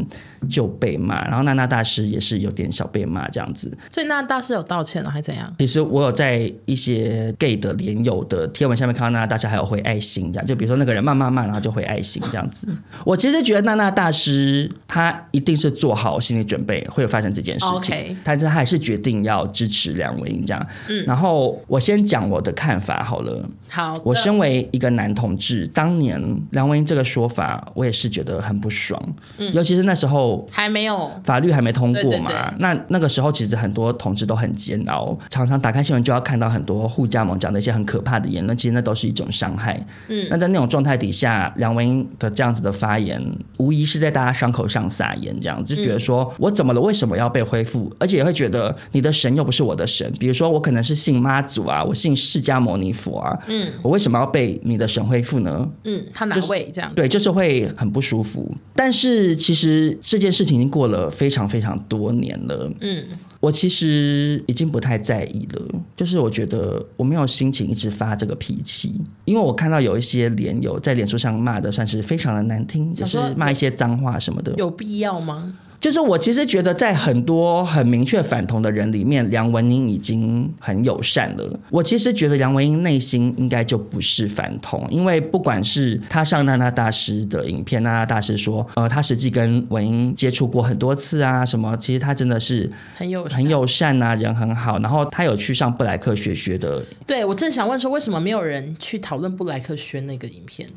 就被骂，然后娜娜大师也是有点小被骂这样子，所以娜娜大师有道歉了，还怎样？其实我有在一些 gay 的连友的贴文下面看到。娜娜大师还有回爱心这样，就比如说那个人骂骂骂，然后就回爱心这样子。<laughs> 我其实觉得娜娜大师他一定是做好心理准备会有发生这件事情.但是他还是决定要支持梁文英这样。嗯，然后我先讲我的看法好了。好，我身为一个男同志，当年梁文英这个说法，我也是觉得很不爽。嗯，尤其是那时候还没有法律还没通过嘛，那那个时候其实很多同志都很煎熬，常常打开新闻就要看到很多护家盟讲的一些很可怕的言论，其实那都。是一种伤害。嗯，那在那种状态底下，梁文英的这样子的发言，无疑是在大家伤口上撒盐，这样就觉得说我怎么了？为什么要被恢复？而且也会觉得你的神又不是我的神。比如说，我可能是信妈祖啊，我信释迦牟尼佛啊，嗯，我为什么要被你的神恢复呢？嗯，他哪位这样？对，就是会很不舒服。但是其实这件事情已经过了非常非常多年了。嗯。我其实已经不太在意了，就是我觉得我没有心情一直发这个脾气，因为我看到有一些脸友在脸书上骂的算是非常的难听，就是骂一些脏话什么的，有必要吗？就是我其实觉得，在很多很明确反同的人里面，梁文音已经很友善了。我其实觉得梁文音内心应该就不是反同，因为不管是他上娜娜大师的影片，娜娜大师说，呃，他实际跟文英接触过很多次啊，什么，其实他真的是很友很友善啊，人很好。然后他有去上布莱克学学的。对，我正想问说，为什么没有人去讨论布莱克学那个影片？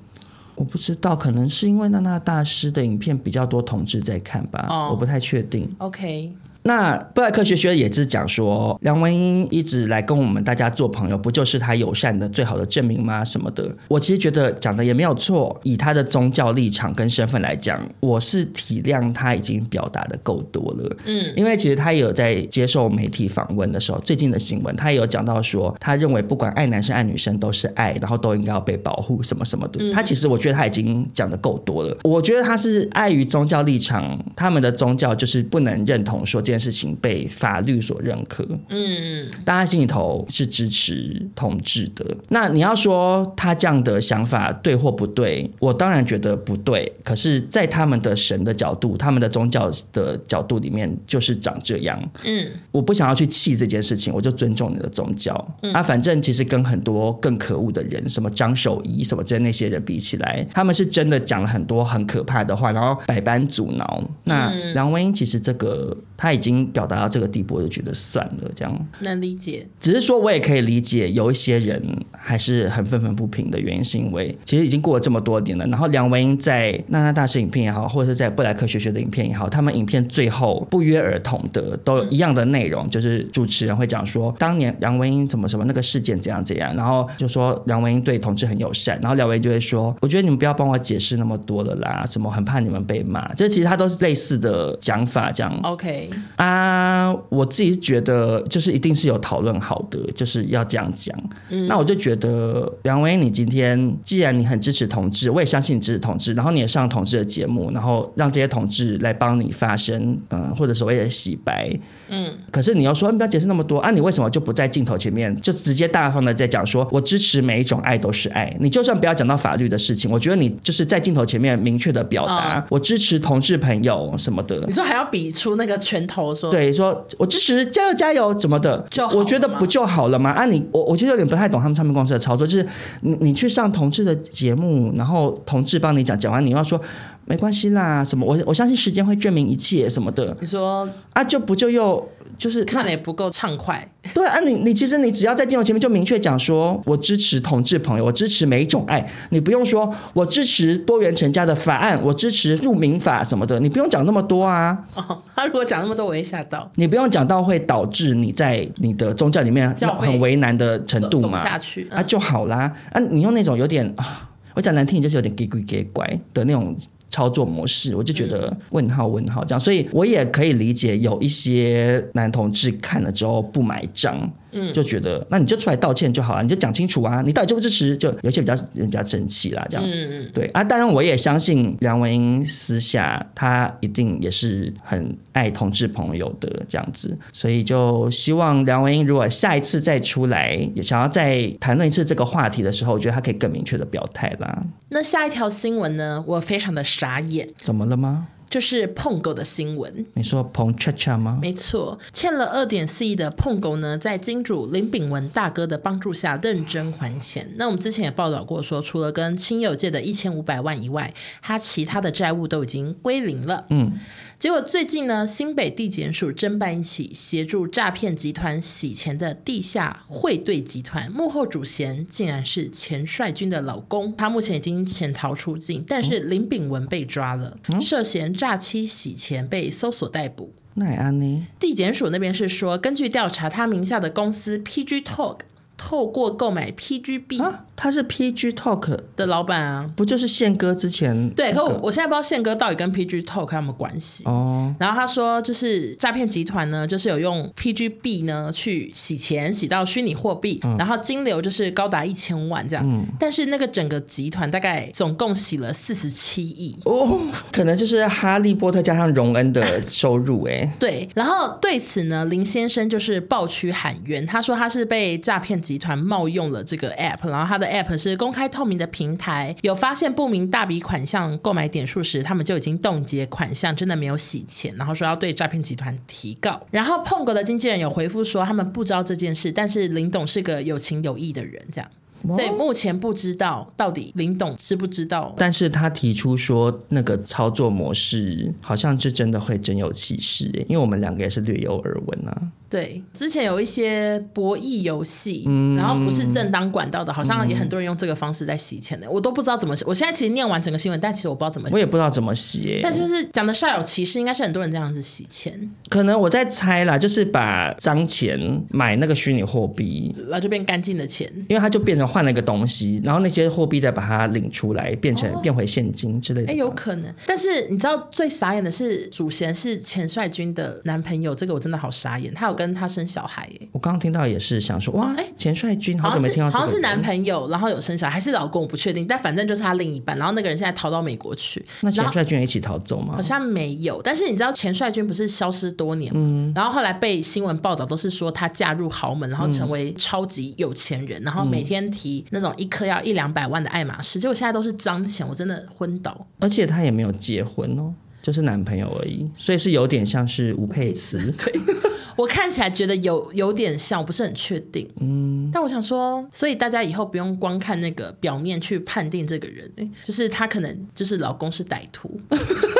我不知道，可能是因为娜娜大师的影片比较多同志在看吧，oh, 我不太确定。OK。那布莱克学学也是讲说，梁文英一直来跟我们大家做朋友，不就是他友善的最好的证明吗？什么的，我其实觉得讲的也没有错。以他的宗教立场跟身份来讲，我是体谅他已经表达的够多了。嗯，因为其实他也有在接受媒体访问的时候，最近的新闻他也有讲到说，他认为不管爱男生爱女生都是爱，然后都应该要被保护什么什么的。嗯，他其实我觉得他已经讲的够多了。我觉得他是碍于宗教立场，他们的宗教就是不能认同说这件事情被法律所认可，嗯，大家心里头是支持同志的。那你要说他这样的想法对或不对，我当然觉得不对。可是，在他们的神的角度，他们的宗教的角度里面，就是长这样。嗯，我不想要去气这件事情，我就尊重你的宗教。嗯、啊，反正其实跟很多更可恶的人，什么张守仪什么这那些人比起来，他们是真的讲了很多很可怕的话，然后百般阻挠。那梁文英其实这个他已经表。达到这个地步，我就觉得算了，这样能理解。只是说我也可以理解，有一些人还是很愤愤不平的原因，是因为其实已经过了这么多年了。然后梁文英在娜娜大师影片也好，或者是在布莱克学学的影片也好，他们影片最后不约而同的都有一样的内容，嗯、就是主持人会讲说，当年梁文英怎么什么那个事件怎样怎样，然后就说梁文英对同志很友善，然后梁文音就会说，我觉得你们不要帮我解释那么多了啦，什么很怕你们被骂，就是其实他都是类似的讲法，这样 OK。啊，我自己是觉得就是一定是有讨论好的，就是要这样讲。嗯，那我就觉得梁威，你今天既然你很支持同志，我也相信你支持同志，然后你也上同志的节目，然后让这些同志来帮你发声，嗯，或者所谓的洗白，嗯。可是你要说，你不要解释那么多啊，你为什么就不在镜头前面就直接大方的在讲说，我支持每一种爱都是爱？你就算不要讲到法律的事情，我觉得你就是在镜头前面明确的表达，哦、我支持同志朋友什么的。你说还要比出那个拳头说？对，说我支持，加油加油，怎么的？就我觉得不就好了吗？啊你，你我我其实有点不太懂他们唱片公司的操作，就是你你去上同志的节目，然后同志帮你讲，讲完你要说没关系啦，什么我我相信时间会证明一切什么的。你说啊，就不就又。就是看的也不够畅快，对啊，你你其实你只要在镜头前面就明确讲说，我支持同志朋友，我支持每一种爱，你不用说我支持多元成家的法案，我支持入民法什么的，你不用讲那么多啊。哦，他如果讲那么多，我会吓到。你不用讲到会导致你在你的宗教里面很为难的程度嘛？下去、嗯、啊就好啦。啊，你用那种有点啊，我讲难听，就是有点给鬼给怪的那种。操作模式，我就觉得问号问号这样，所以我也可以理解有一些男同志看了之后不买账。嗯，就觉得那你就出来道歉就好了，你就讲清楚啊，你到底支不支持？就有些比较人家生气啦，这样。嗯嗯，对啊，当然我也相信梁文英私下她一定也是很爱同志朋友的这样子，所以就希望梁文英如果下一次再出来，也想要再谈论一次这个话题的时候，我觉得她可以更明确的表态啦。那下一条新闻呢？我非常的傻眼，怎么了吗？就是碰狗的新闻，你说彭恰恰吗？没错，欠了二点四亿的碰狗呢，在金主林炳文大哥的帮助下认真还钱。那我们之前也报道过说，除了跟亲友借的一千五百万以外，他其他的债务都已经归零了。嗯。结果最近呢，新北地检署侦办一起协助诈骗集团洗钱的地下汇兑集团，幕后主嫌竟然是钱帅军的老公。他目前已经潜逃出境，但是林炳文被抓了，嗯、涉嫌诈欺洗钱被搜索逮捕。那安呢？地检署那边是说，根据调查，他名下的公司 PG Talk。透过购买 PGB，啊，他是 PG Talk 的老板啊，不就是宪哥之前、那个？对，可我我现在不知道宪哥到底跟 PG Talk 有没有关系哦。然后他说，就是诈骗集团呢，就是有用 PGB 呢去洗钱，洗到虚拟货币，嗯、然后金流就是高达一千万这样。嗯、但是那个整个集团大概总共洗了四十七亿哦，可能就是哈利波特加上荣恩的收入哎、欸。<laughs> 对，然后对此呢，林先生就是爆区喊冤，他说他是被诈骗。集团冒用了这个 app，然后他的 app 是公开透明的平台，有发现不明大笔款项购买点数时，他们就已经冻结款项，真的没有洗钱，然后说要对诈骗集团提告。然后碰狗的经纪人有回复说，他们不知道这件事，但是林董是个有情有义的人，这样。所以目前不知道到底林董知不知道，但是他提出说那个操作模式好像是真的会真有其事，因为我们两个也是略有耳闻啊。对，之前有一些博弈游戏，嗯、然后不是正当管道的，好像也很多人用这个方式在洗钱的，我都不知道怎么洗。我现在其实念完整个新闻，但其实我不知道怎么洗，我也不知道怎么洗。但就是讲的煞有其事，应该是很多人这样子洗钱。可能我在猜啦，就是把脏钱买那个虚拟货币，然后就变干净的钱，因为它就变成换了一个东西，然后那些货币再把它领出来，变成、哦、变回现金之类的。哎，有可能。但是你知道最傻眼的是，主贤是钱帅军的男朋友，这个我真的好傻眼。他有跟他生小孩耶。我刚刚听到也是想说，哇，哎，钱帅军好久没听到，好像是男朋友，然后有生小孩，还是老公，我不确定。但反正就是他另一半，然后那个人现在逃到美国去。那钱帅军也一起逃走吗？好像没有。但是你知道钱帅军不是消失多年吗？嗯、然后后来被新闻报道都是说他嫁入豪门，然后成为超级有钱人，嗯、然后每天提那种一颗要一两百万的爱马仕，结果现在都是脏钱，我真的昏倒。而且他也没有结婚哦，就是男朋友而已，所以是有点像是吴佩慈。<laughs> 对。<laughs> 我看起来觉得有有点像，我不是很确定。嗯，但我想说，所以大家以后不用光看那个表面去判定这个人，就是他可能就是老公是歹徒。<laughs>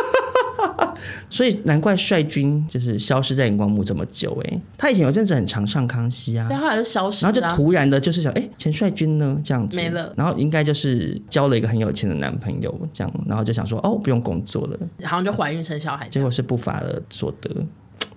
<laughs> 所以难怪帅军就是消失在荧光幕这么久哎，他以前有阵子很常上康熙啊，对，后来就消失，然后就突然的就是想，哎，钱帅军呢？这样子。没了，然后应该就是交了一个很有钱的男朋友，这样，然后就想说，哦，不用工作了，好像就怀孕生小孩，结果是不法的所得。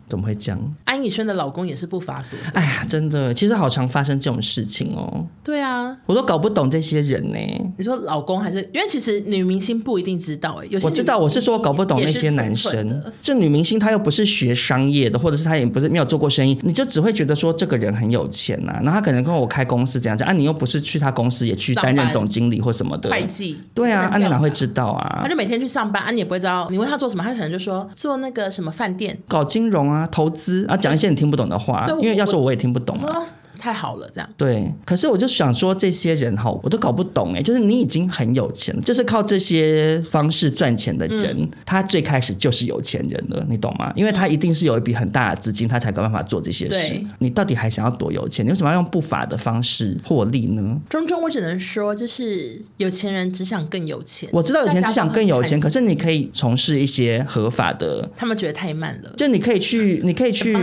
怎么会这样？啊，安以轩的老公也是不法所得。哎呀，真的，其实好常发生这种事情哦。对啊，我都搞不懂这些人呢。你说老公还是因为其实女明星不一定知道哎，有些我知道，我是说我搞不懂那些男生。这女明星她又不是学商业的，或者是她也不是没有做过生意，你就只会觉得说这个人很有钱呐、啊。然后他可能跟我开公司这样讲啊，你又不是去他公司也去担任总经理或什么的会计。对啊，啊你哪会知道啊？他就每天去上班啊，你也不会知道。你问他做什么，他可能就说做那个什么饭店，搞金融啊，投资啊，讲一些你听不懂的话，因为要说我也听不懂啊。太好了，这样对。可是我就想说，这些人哈，我都搞不懂哎。就是你已经很有钱了，就是靠这些方式赚钱的人，嗯、他最开始就是有钱人了，你懂吗？因为他一定是有一笔很大的资金，他才有办法做这些事。你到底还想要多有钱？你为什么要用不法的方式获利呢？中中，我只能说，就是有钱人只想更有钱。我知道有钱只想更有钱，可是你可以从事一些合法的。他们觉得太慢了，就你可以去，你可以去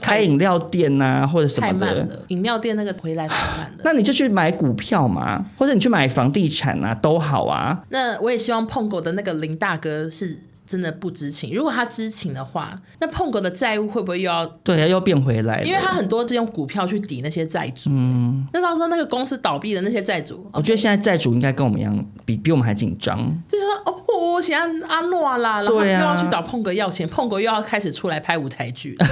开饮料店呐、啊，或者什么的。饮料店那个回来太慢了，那你就去买股票嘛，或者你去买房地产啊，都好啊。那我也希望碰狗的那个林大哥是真的不知情，如果他知情的话，那碰狗的债务会不会又要对啊，又变回来？因为他很多是用股票去抵那些债主。嗯，那到时候那个公司倒闭的那些债主，我觉得现在债主应该跟我们一样，比比我们还紧张。就是说哦，我钱阿诺啦，然后又要去找碰哥要钱，碰哥又要开始出来拍舞台剧。<laughs>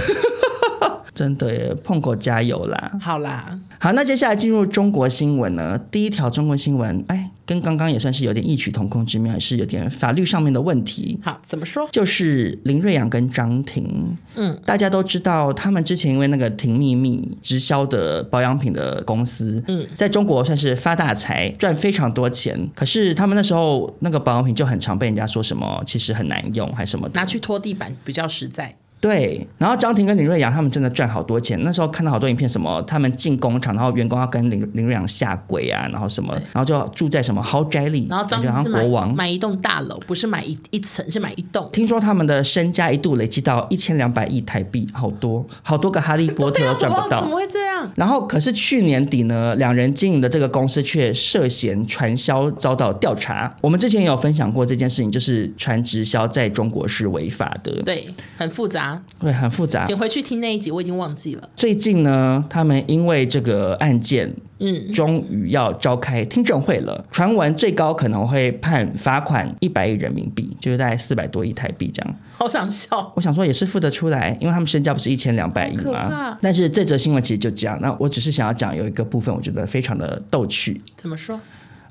真的耶，碰狗加油啦！好啦，好，那接下来进入中国新闻呢？第一条中国新闻，哎，跟刚刚也算是有点异曲同工之妙，还是有点法律上面的问题。好，怎么说？就是林瑞阳跟张婷，嗯，大家都知道，他们之前因为那个婷秘密直销的保养品的公司，嗯，在中国算是发大财，赚非常多钱。可是他们那时候那个保养品就很常被人家说什么，其实很难用，还是什么的，拿去拖地板比较实在。对，然后张庭跟林瑞阳他们真的赚好多钱。那时候看到好多影片，什么他们进工厂，然后员工要跟林林瑞阳下跪啊，然后什么，然后就住在什么豪宅里，然后张庭是买国王买一栋大楼，不是买一一层，是买一栋。听说他们的身家一度累积到一千两百亿台币，好多好多个哈利波特都赚不到，怎么会这样？然后可是去年底呢，两人经营的这个公司却涉嫌传销遭到调查。我们之前也有分享过这件事情，就是传直销在中国是违法的，对，很复杂。对，很复杂。请回去听那一集，我已经忘记了。最近呢，他们因为这个案件，嗯，终于要召开听证会了。传闻最高可能会判罚款一百亿人民币，就是大概四百多亿台币这样。好想笑。我想说也是付得出来，因为他们身价不是一千两百亿吗？但是这则新闻其实就这样。那我只是想要讲有一个部分，我觉得非常的逗趣。怎么说？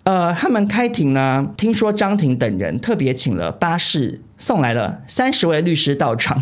呃，他们开庭呢，听说张庭等人特别请了巴士送来了三十位律师到场。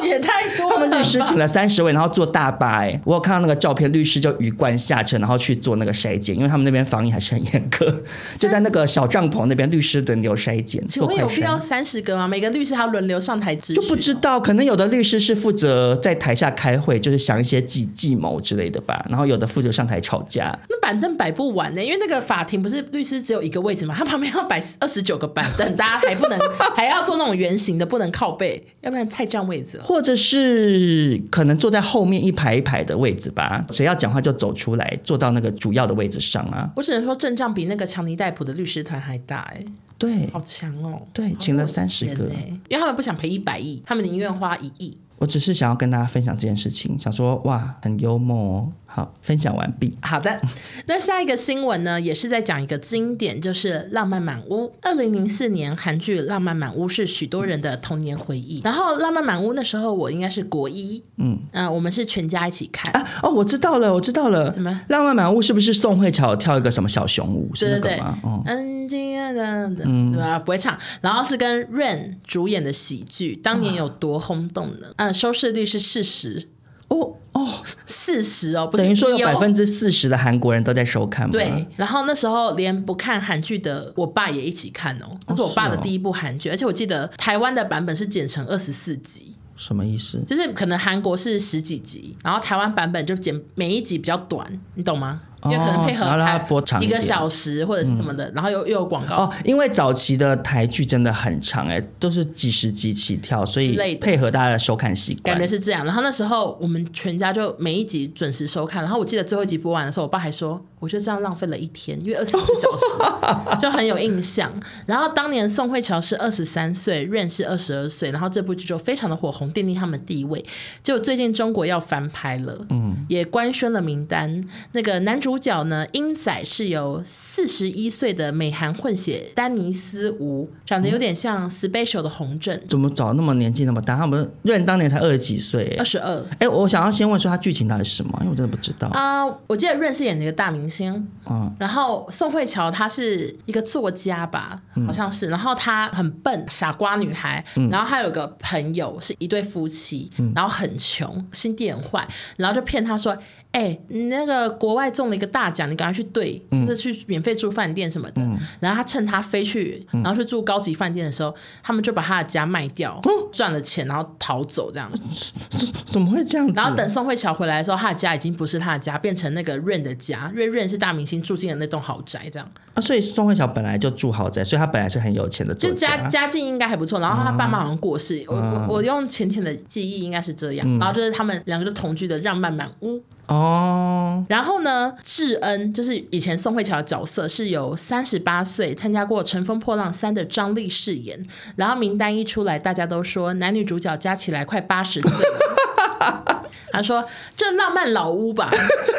<laughs> 也太多了。他们律师请了三十位，然后坐大巴。哎，我有看到那个照片，律师就鱼贯下车，然后去做那个筛检，因为他们那边防疫还是很严格，<laughs> 就在那个小帐篷那边，律师轮流筛检。<laughs> 请问有必要三十个吗？每个律师还要轮流上台？就不知道，可能有的律师是负责在台下开会，就是想一些计计谋之类的吧。然后有的负责上台吵架。那板凳摆不完呢？因为那个法庭不是律师只有一个位置嘛，他旁边要摆二十九个板凳，大家还不能还要做那种圆形的，不能靠背，要不然太占位置了。或者是可能坐在后面一排一排的位置吧，谁要讲话就走出来，坐到那个主要的位置上啊。我只能说阵仗比那个强尼戴普的律师团还大哎，对，好强哦，对，请了三十个，因为他们不想赔一百亿，他们宁愿花一亿。我只是想要跟大家分享这件事情，想说哇，很幽默哦。好，分享完毕。好的，那下一个新闻呢，也是在讲一个经典，就是《浪漫满屋》。二零零四年韩剧《浪漫满屋》是许多人的童年回忆。然后《浪漫满屋》那时候我应该是国一，嗯嗯、呃，我们是全家一起看啊。哦，我知道了，我知道了。怎么？《浪漫满屋》是不是宋慧乔跳一个什么小熊舞？对对对，是那个吗？哦、嗯，亲爱的，嗯，对吧？不会唱。然后是跟 Rain 主演的喜剧，当年有多轰动呢？嗯、收视率是四十。哦哦，四十哦，不是等于说有百分之四十的韩国人都在收看吗？对，然后那时候连不看韩剧的我爸也一起看哦，那是我爸的第一部韩剧，哦哦、而且我记得台湾的版本是剪成二十四集，什么意思？就是可能韩国是十几集，然后台湾版本就剪每一集比较短，你懂吗？因为可能配合台一个小时或者是什么的，哦、然后又又有广告哦。因为早期的台剧真的很长哎，都是几十集起跳，所以配合大家的收看习惯，感觉是这样。然后那时候我们全家就每一集准时收看。然后我记得最后一集播完的时候，我爸还说：“我就这样浪费了一天，因为二十四小时 <laughs> 就很有印象。然后当年宋慧乔是二十三岁，Rain 是二十二岁，然后这部剧就非常的火红，奠定他们地位。就最近中国要翻拍了，嗯，也官宣了名单。那个男主角呢，英仔是由四十一岁的美韩混血丹尼斯吴，长得有点像 Special 的洪正。怎么找那么年纪那么大？他们 Rain 当年才二十几岁，二十二。哎，我想要先问说他剧情到底是什么？因为我真的不知道啊。Uh, 我记得 Rain 是演的一个大明星，嗯，然后宋慧乔她是一个作家吧，好像是。然后她很笨，傻瓜女孩。嗯、然后她有个朋友是一对夫妻，嗯、然后很穷，心地很坏，然后就骗她说。哎、欸，你那个国外中了一个大奖，你赶快去兑，嗯、就是去免费住饭店什么的。嗯、然后他趁他飞去，然后去住高级饭店的时候，嗯、他们就把他的家卖掉，赚、嗯、了钱，然后逃走这样。<laughs> 怎么会这样子？然后等宋慧乔回来的时候，他的家已经不是他的家，变成那个 Rain 的家，因为 Rain 是大明星住进了那栋豪宅这样。啊，所以宋慧乔本来就住豪宅，所以她本来是很有钱的，就家家境应该还不错。然后她爸妈好像过世，嗯、我我我用浅浅的记忆应该是这样。嗯、然后就是他们两个就同居的浪漫满屋。哦，然后呢，智恩就是以前宋慧乔的角色，是由三十八岁参加过《乘风破浪三》的张力饰演。然后名单一出来，大家都说男女主角加起来快八十岁了。<laughs> 他说：“这浪漫老屋吧，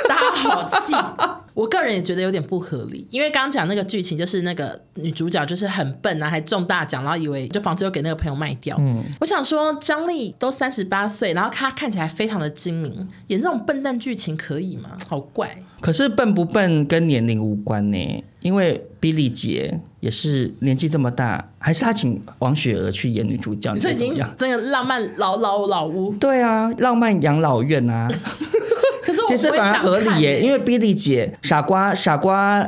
大家好气。”我个人也觉得有点不合理，因为刚刚讲那个剧情就是那个女主角就是很笨啊，还中大奖，然后以为就房子又给那个朋友卖掉。嗯，我想说张丽都三十八岁，然后她看起来非常的精明，演这种笨蛋剧情可以吗？好怪。可是笨不笨跟年龄无关呢，因为 Billy 姐也是年纪这么大，还是她请王雪儿去演女主角，所以已经真的浪漫老老老屋。对啊，浪漫养老院啊。<laughs> 其实反而合理耶，因为 Billy 姐傻瓜傻瓜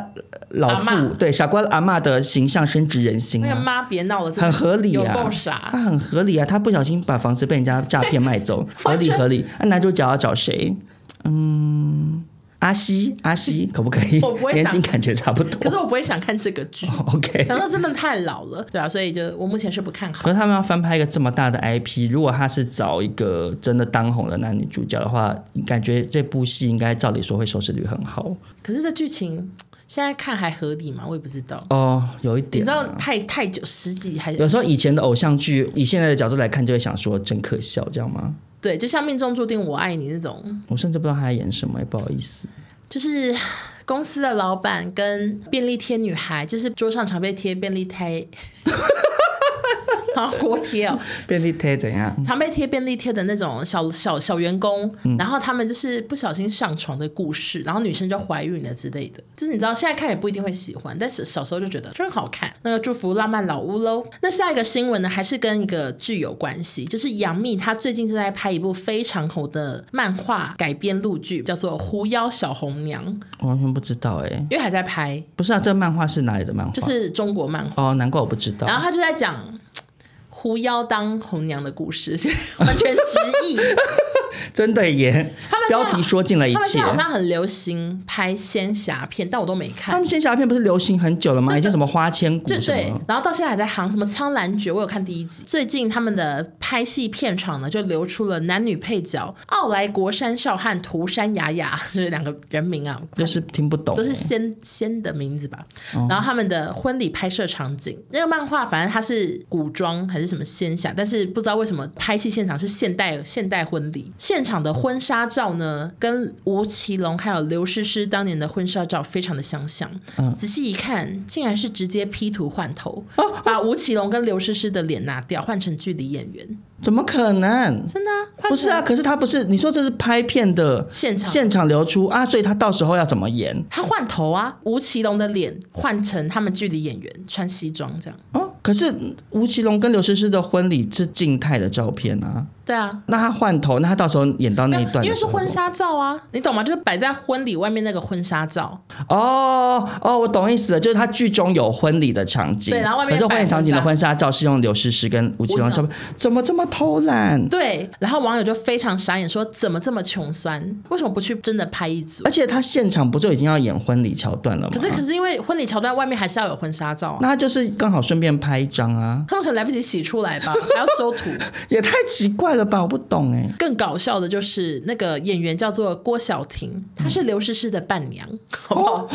老妇，嬷对傻瓜阿妈的形象深植人心，啊。那个妈别闹了，很合理啊，够傻，他很合理啊，她不小心把房子被人家诈骗 <laughs> 卖走，合理合理。那男主角要找谁？嗯。阿西，阿西 <laughs> 可不可以？我不会想，年纪感觉差不多。可是我不会想看这个剧。Oh, <laughs> OK，想说真的太老了，对啊，所以就我目前是不看好。可是他们要翻拍一个这么大的 IP，如果他是找一个真的当红的男女主角的话，感觉这部戏应该照理说会收视率很好。可是这剧情现在看还合理吗？我也不知道。哦，有一点、啊，你知道太太久十几还有时候以前的偶像剧，以现在的角度来看，就会想说真可笑，这样吗？对，就像命中注定我爱你那种。我甚至不知道他在演什么，也不好意思。就是公司的老板跟便利贴女孩，就是桌上常被贴便利贴。<laughs> 好锅贴哦，<laughs> 便利贴怎样？常被贴便利贴的那种小小小员工，嗯、然后他们就是不小心上床的故事，然后女生就怀孕了之类的。就是你知道，现在看也不一定会喜欢，但是小时候就觉得真好看。那个祝福浪漫老屋喽。那下一个新闻呢，还是跟一个剧有关系，就是杨幂她最近正在拍一部非常红的漫画改编录剧，叫做《狐妖小红娘》。我完全不知道哎，因为还在拍。不是啊，这个漫画是哪里的漫画？就是中国漫画。哦，难怪我不知道。然后他就在讲。狐妖当红娘的故事，完全直译。真的耶！他们标题说尽了一切。他们好像很流行拍仙侠片，但我都没看。他们仙侠片不是流行很久了吗？以前什么花千骨什么，对，然后到现在还在行什么苍兰诀，我有看第一集。最近他们的拍戏片场呢，就流出了男女配角奥莱国山少和涂山雅雅，就是两个人名啊，就是听不懂，都是仙仙的名字吧。然后他们的婚礼拍摄场景，那个漫画反正它是古装还是什么仙侠，但是不知道为什么拍戏现场是现代现代婚礼。现场的婚纱照呢，跟吴奇隆还有刘诗诗当年的婚纱照非常的相像。嗯，仔细一看，竟然是直接 P 图换头，把吴奇隆跟刘诗诗的脸拿掉，换成距离演员。怎么可能？真的、啊？不是啊，可是他不是你说这是拍片的现场现场流出啊，所以他到时候要怎么演？他换头啊，吴奇隆的脸换成他们距离演员穿西装这样。哦，可是吴奇隆跟刘诗诗的婚礼是静态的照片啊。对啊，那他换头，那他到时候演到那一段，因为是婚纱照啊，你懂吗？就是摆在婚礼外面那个婚纱照。哦哦，我懂意思了，就是他剧中有婚礼的场景，对，然后外面可是婚礼场景的婚纱照是用刘诗诗跟吴奇隆照片，怎么这么偷懒？对，然后网友就非常傻眼，说怎么这么穷酸？为什么不去真的拍一组？而且他现场不就已经要演婚礼桥段了吗？可是可是因为婚礼桥段外面还是要有婚纱照啊，那他就是刚好顺便拍一张啊。他们可能来不及洗出来吧，还要收图，<laughs> 也太奇怪了。了吧？我不懂哎。更搞笑的就是那个演员叫做郭晓婷，她是刘诗诗的伴娘，<laughs> 好不好？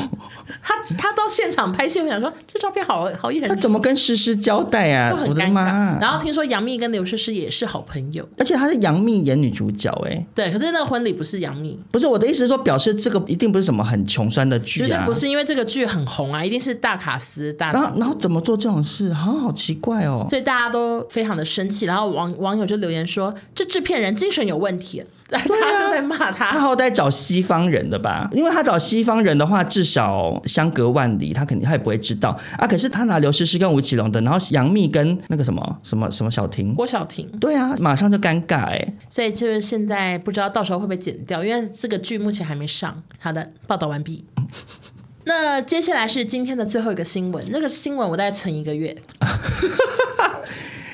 她她到现场拍戏，我想说这照片好好演，她怎么跟诗诗交代啊？就很尴尬。然后听说杨幂跟刘诗诗也是好朋友，而且她是杨幂演女主角哎。对，可是那个婚礼不是杨幂，不是我的意思是说，表示这个一定不是什么很穷酸的剧啊，绝对不是，因为这个剧很红啊，一定是大卡司大。然后然后怎么做这种事？好好奇怪哦。所以大家都非常的生气，然后网网友就留言说，这制片人精神有问题。大家都在骂他，他好歹找西方人的吧？因为他找西方人的话，至少相隔万里，他肯定他也不会知道啊。可是他拿刘诗诗跟吴奇隆的，然后杨幂跟那个什么什么什么小婷，郭小婷，对啊，马上就尴尬哎。所以就是现在不知道到时候会不会剪掉，因为这个剧目前还没上。好的，报道完毕。<laughs> 那接下来是今天的最后一个新闻，那个新闻我大概存一个月。<laughs>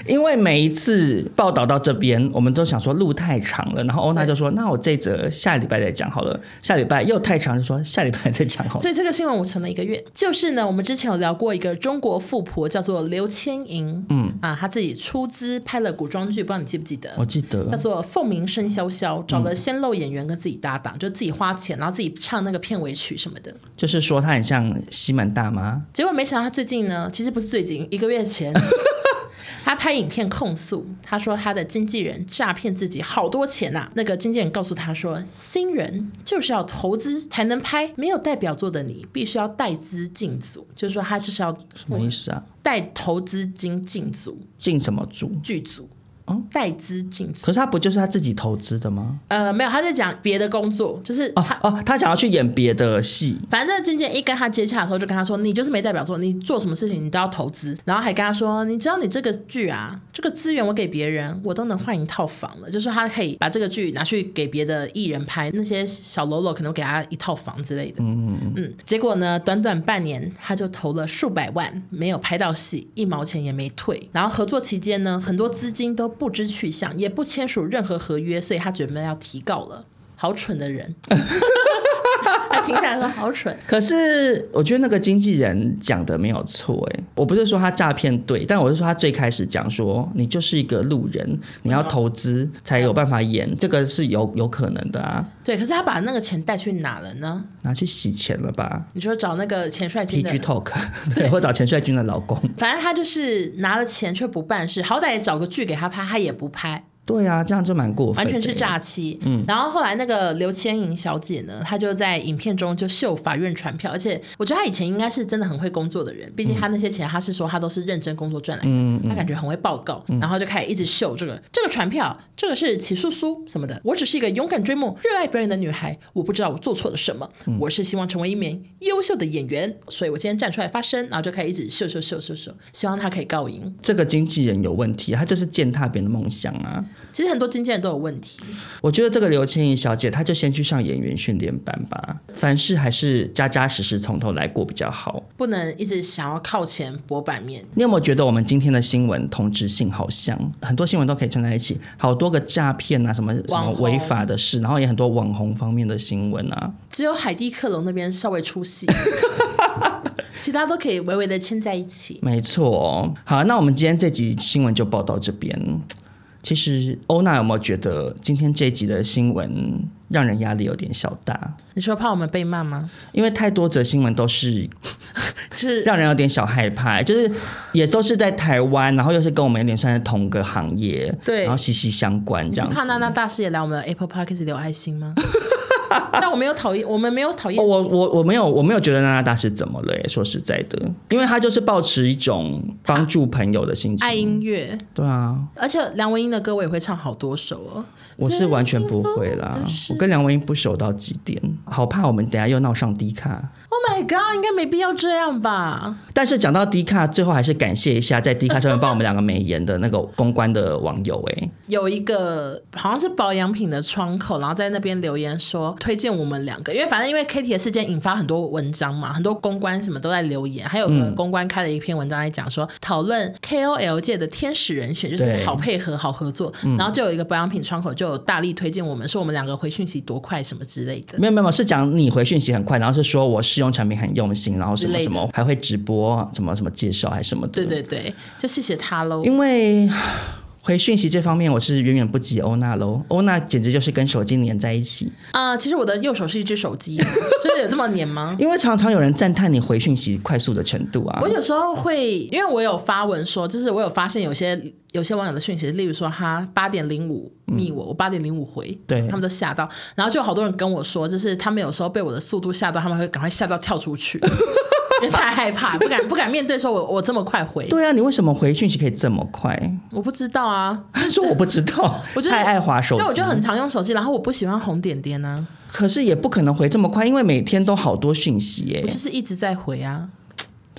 因为每一次报道到这边，我们都想说路太长了，然后欧娜就说：“那我这则下礼拜再讲好了。”下礼拜又太长，就说下礼拜再讲好了。所以这个新闻我存了一个月。就是呢，我们之前有聊过一个中国富婆，叫做刘千莹，嗯啊，她自己出资拍了古装剧，不知道你记不记得？我记得，叫做《凤鸣声萧萧》，找了鲜肉演员跟自己搭档，嗯、就自己花钱，然后自己唱那个片尾曲什么的。就是说她很像西门大妈，结果没想到她最近呢，其实不是最近，一个月前。他拍影片控诉，他说他的经纪人诈骗自己好多钱呐、啊。那个经纪人告诉他说，新人就是要投资才能拍，没有代表作的你必须要带资进组，就是说他就是要什么意思啊？带投资金进组，进什么组？剧组。嗯，带资进去，可是他不就是他自己投资的吗？呃，没有，他在讲别的工作，就是他哦，哦，他想要去演别的戏。反正经纪人一跟他接洽的时候，就跟他说：“你就是没代表作，你做什么事情你都要投资。”然后还跟他说：“你知道你这个剧啊，这个资源我给别人，我都能换一套房了。”就是他可以把这个剧拿去给别的艺人拍，那些小喽啰可能给他一套房之类的。嗯。嗯，结果呢，短短半年他就投了数百万，没有拍到戏，一毛钱也没退。然后合作期间呢，很多资金都不知去向。也不签署任何合约，所以他准备要提告了。好蠢的人，<laughs> 他听起来说好蠢。可是我觉得那个经纪人讲的没有错哎，我不是说他诈骗对，但我是说他最开始讲说你就是一个路人，你要投资才有办法演，这个是有有可能的啊。对，可是他把那个钱带去哪了呢？拿去洗钱了吧？你说找那个钱帅军的 PG Talk，对，或找钱帅军的老公。反正他就是拿了钱却不办事，好歹也找个剧给他拍，他也不拍。对啊，这样就蛮过分，完全是诈欺。嗯，然后后来那个刘千莹小姐呢，她就在影片中就秀法院传票，而且我觉得她以前应该是真的很会工作的人，毕竟她那些钱，她是说她都是认真工作赚来的，她感觉很会报告，然后就开始一直秀这个这个传票，这个是起诉书什么的。我只是一个勇敢追梦、热爱表演的女孩，我不知道我做错了什么，我是希望成为一名优秀的演员，所以我今天站出来发声，然后就开始一直秀秀秀秀秀，希望她可以告赢。这个经纪人有问题，他就是践踏别人的梦想啊。其实很多经纪人都有问题。我觉得这个刘青云小姐，她就先去上演员训练班吧。凡事还是扎扎实实从头来过比较好，不能一直想要靠前博版面。你有没有觉得我们今天的新闻同质性好像很多新闻都可以串在一起？好多个诈骗啊，什么什么违法的事，然后也很多网红方面的新闻啊。只有海蒂克隆那边稍微出戏，<laughs> 其他都可以微微的牵在一起。没错。好，那我们今天这集新闻就报到这边。其实欧娜有没有觉得今天这一集的新闻让人压力有点小大？你说怕我们被骂吗？因为太多则新闻都是是 <laughs> 让人有点小害怕，就是也都是在台湾，然后又是跟我们有点算是同个行业，对，然后息息相关这样。你怕娜娜大师也来我们的 Apple Podcast 留爱心吗？<laughs> 但我没有讨厌，我们没有讨厌、哦。我我我没有，我没有觉得娜娜大师怎么了？说实在的，因为他就是抱持一种帮助朋友的心情，爱音乐。对啊，而且梁文音的歌我也会唱好多首哦。我是完全不会啦，我跟梁文音不熟到极点，好怕我们等下又闹上低卡。Oh my god，应该没必要这样吧？但是讲到低卡，最后还是感谢一下在低卡上面帮我们两个美颜的那个公关的网友哎，有一个好像是保养品的窗口，然后在那边留言说。推荐我们两个，因为反正因为 Kitty 的事件引发很多文章嘛，很多公关什么都在留言，还有个公关开了一篇文章来讲说，讨论 KOL 界的天使人选，就是好配合、好合作。然后就有一个保养品窗口就有大力推荐我们，说我们两个回讯息多快什么之类的。没有没有，是讲你回讯息很快，然后是说我试用产品很用心，然后什么什么还会直播什么什么介绍还是什么的。对对对，就谢谢他喽。因为。回讯息这方面，我是远远不及欧娜喽。欧娜简直就是跟手机粘在一起啊、呃！其实我的右手是一只手机，<laughs> 真的有这么黏吗？因为常常有人赞叹你回讯息快速的程度啊。我有时候会，因为我有发文说，就是我有发现有些有些网友的讯息，例如说他八点零五密我，嗯、我八点零五回，对他们都吓到，然后就有好多人跟我说，就是他们有时候被我的速度吓到，他们会赶快吓到跳出去。<laughs> 因为太害怕，不敢不敢面对说我，我我这么快回。对啊，你为什么回讯息可以这么快？我不知道啊，<laughs> 说我不知道，我太爱滑手机，因为我就很常用手机，然后我不喜欢红点点啊。可是也不可能回这么快，因为每天都好多讯息耶。我就是一直在回啊。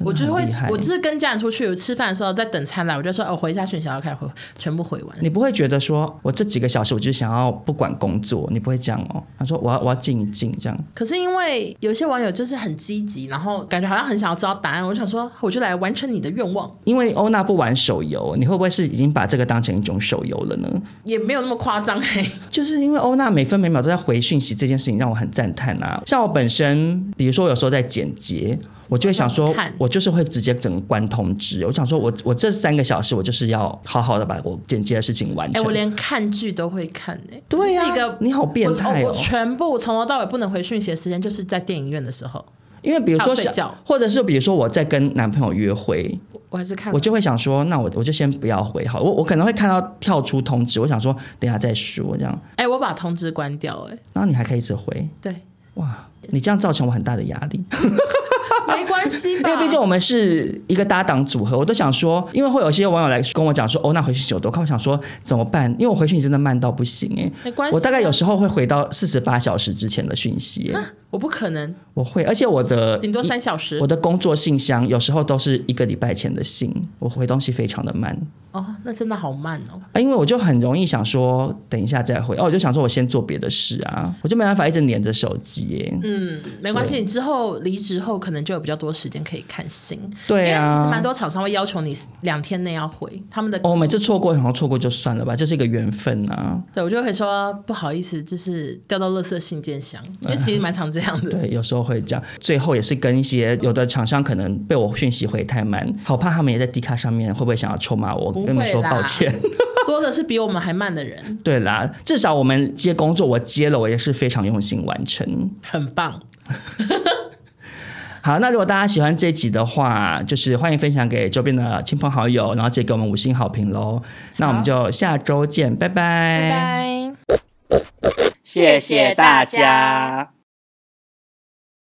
我就会，我就是跟家人出去吃饭的时候，在等餐来，我就说，哦，回一下讯息，要开始回，全部回完。你不会觉得说，我这几个小时，我就想要不管工作，你不会这样哦？他说，我要我要静一静，这样。可是因为有些网友就是很积极，然后感觉好像很想要知道答案，我想说，我就来完成你的愿望。因为欧娜不玩手游，你会不会是已经把这个当成一种手游了呢？也没有那么夸张嘿。就是因为欧娜每分每秒都在回讯息，这件事情让我很赞叹啊。像我本身，比如说有时候在剪辑。我就会想说，我就是会直接整个关通知。我想说我，我我这三个小时，我就是要好好的把我剪辑的事情完成。哎、欸，我连看剧都会看哎、欸。对呀、啊，一个你好变态哦！我全部从头到尾不能回讯息的时间，就是在电影院的时候。因为比如说睡觉，或者是比如说我在跟男朋友约会，我还是看，我就会想说，那我我就先不要回好。我我可能会看到跳出通知，我想说等一下再说这样。哎、欸，我把通知关掉哎、欸，然后你还可以一直回。对，哇，你这样造成我很大的压力。<laughs> <laughs> 没关系吧，因为毕竟我们是一个搭档组合，我都想说，因为会有些网友来跟我讲说，哦，那回去有多快，我想说怎么办？因为我回讯真的慢到不行哎，<laughs> 没关系，我大概有时候会回到四十八小时之前的讯息，我不可能，我会，而且我的顶多三小时，我的工作信箱有时候都是一个礼拜前的信，我回东西非常的慢。哦，那真的好慢哦。啊，因为我就很容易想说，等一下再回。哦，我就想说我先做别的事啊，我就没办法一直黏着手机耶。嗯，没关系，你之后离职后可能就有比较多时间可以看信。对啊，因为其实蛮多厂商会要求你两天内要回他们的。哦，每次错过，然后错过就算了吧，就是一个缘分啊。对，我就会说不好意思，就是掉到垃圾信件箱，因为其实蛮常这样的。<laughs> 对，有时候会这样。最后也是跟一些有的厂商可能被我讯息回太慢，好怕他们也在 D 卡上面会不会想要臭骂我？跟你们说抱歉，<laughs> 多的是比我们还慢的人。对啦，至少我们接工作，我接了，我也是非常用心完成，很棒。好，那如果大家喜欢这集的话，就是欢迎分享给周边的亲朋好友，然后记得给我们五星好评喽。那我们就下周见，拜拜，拜拜，谢谢大家。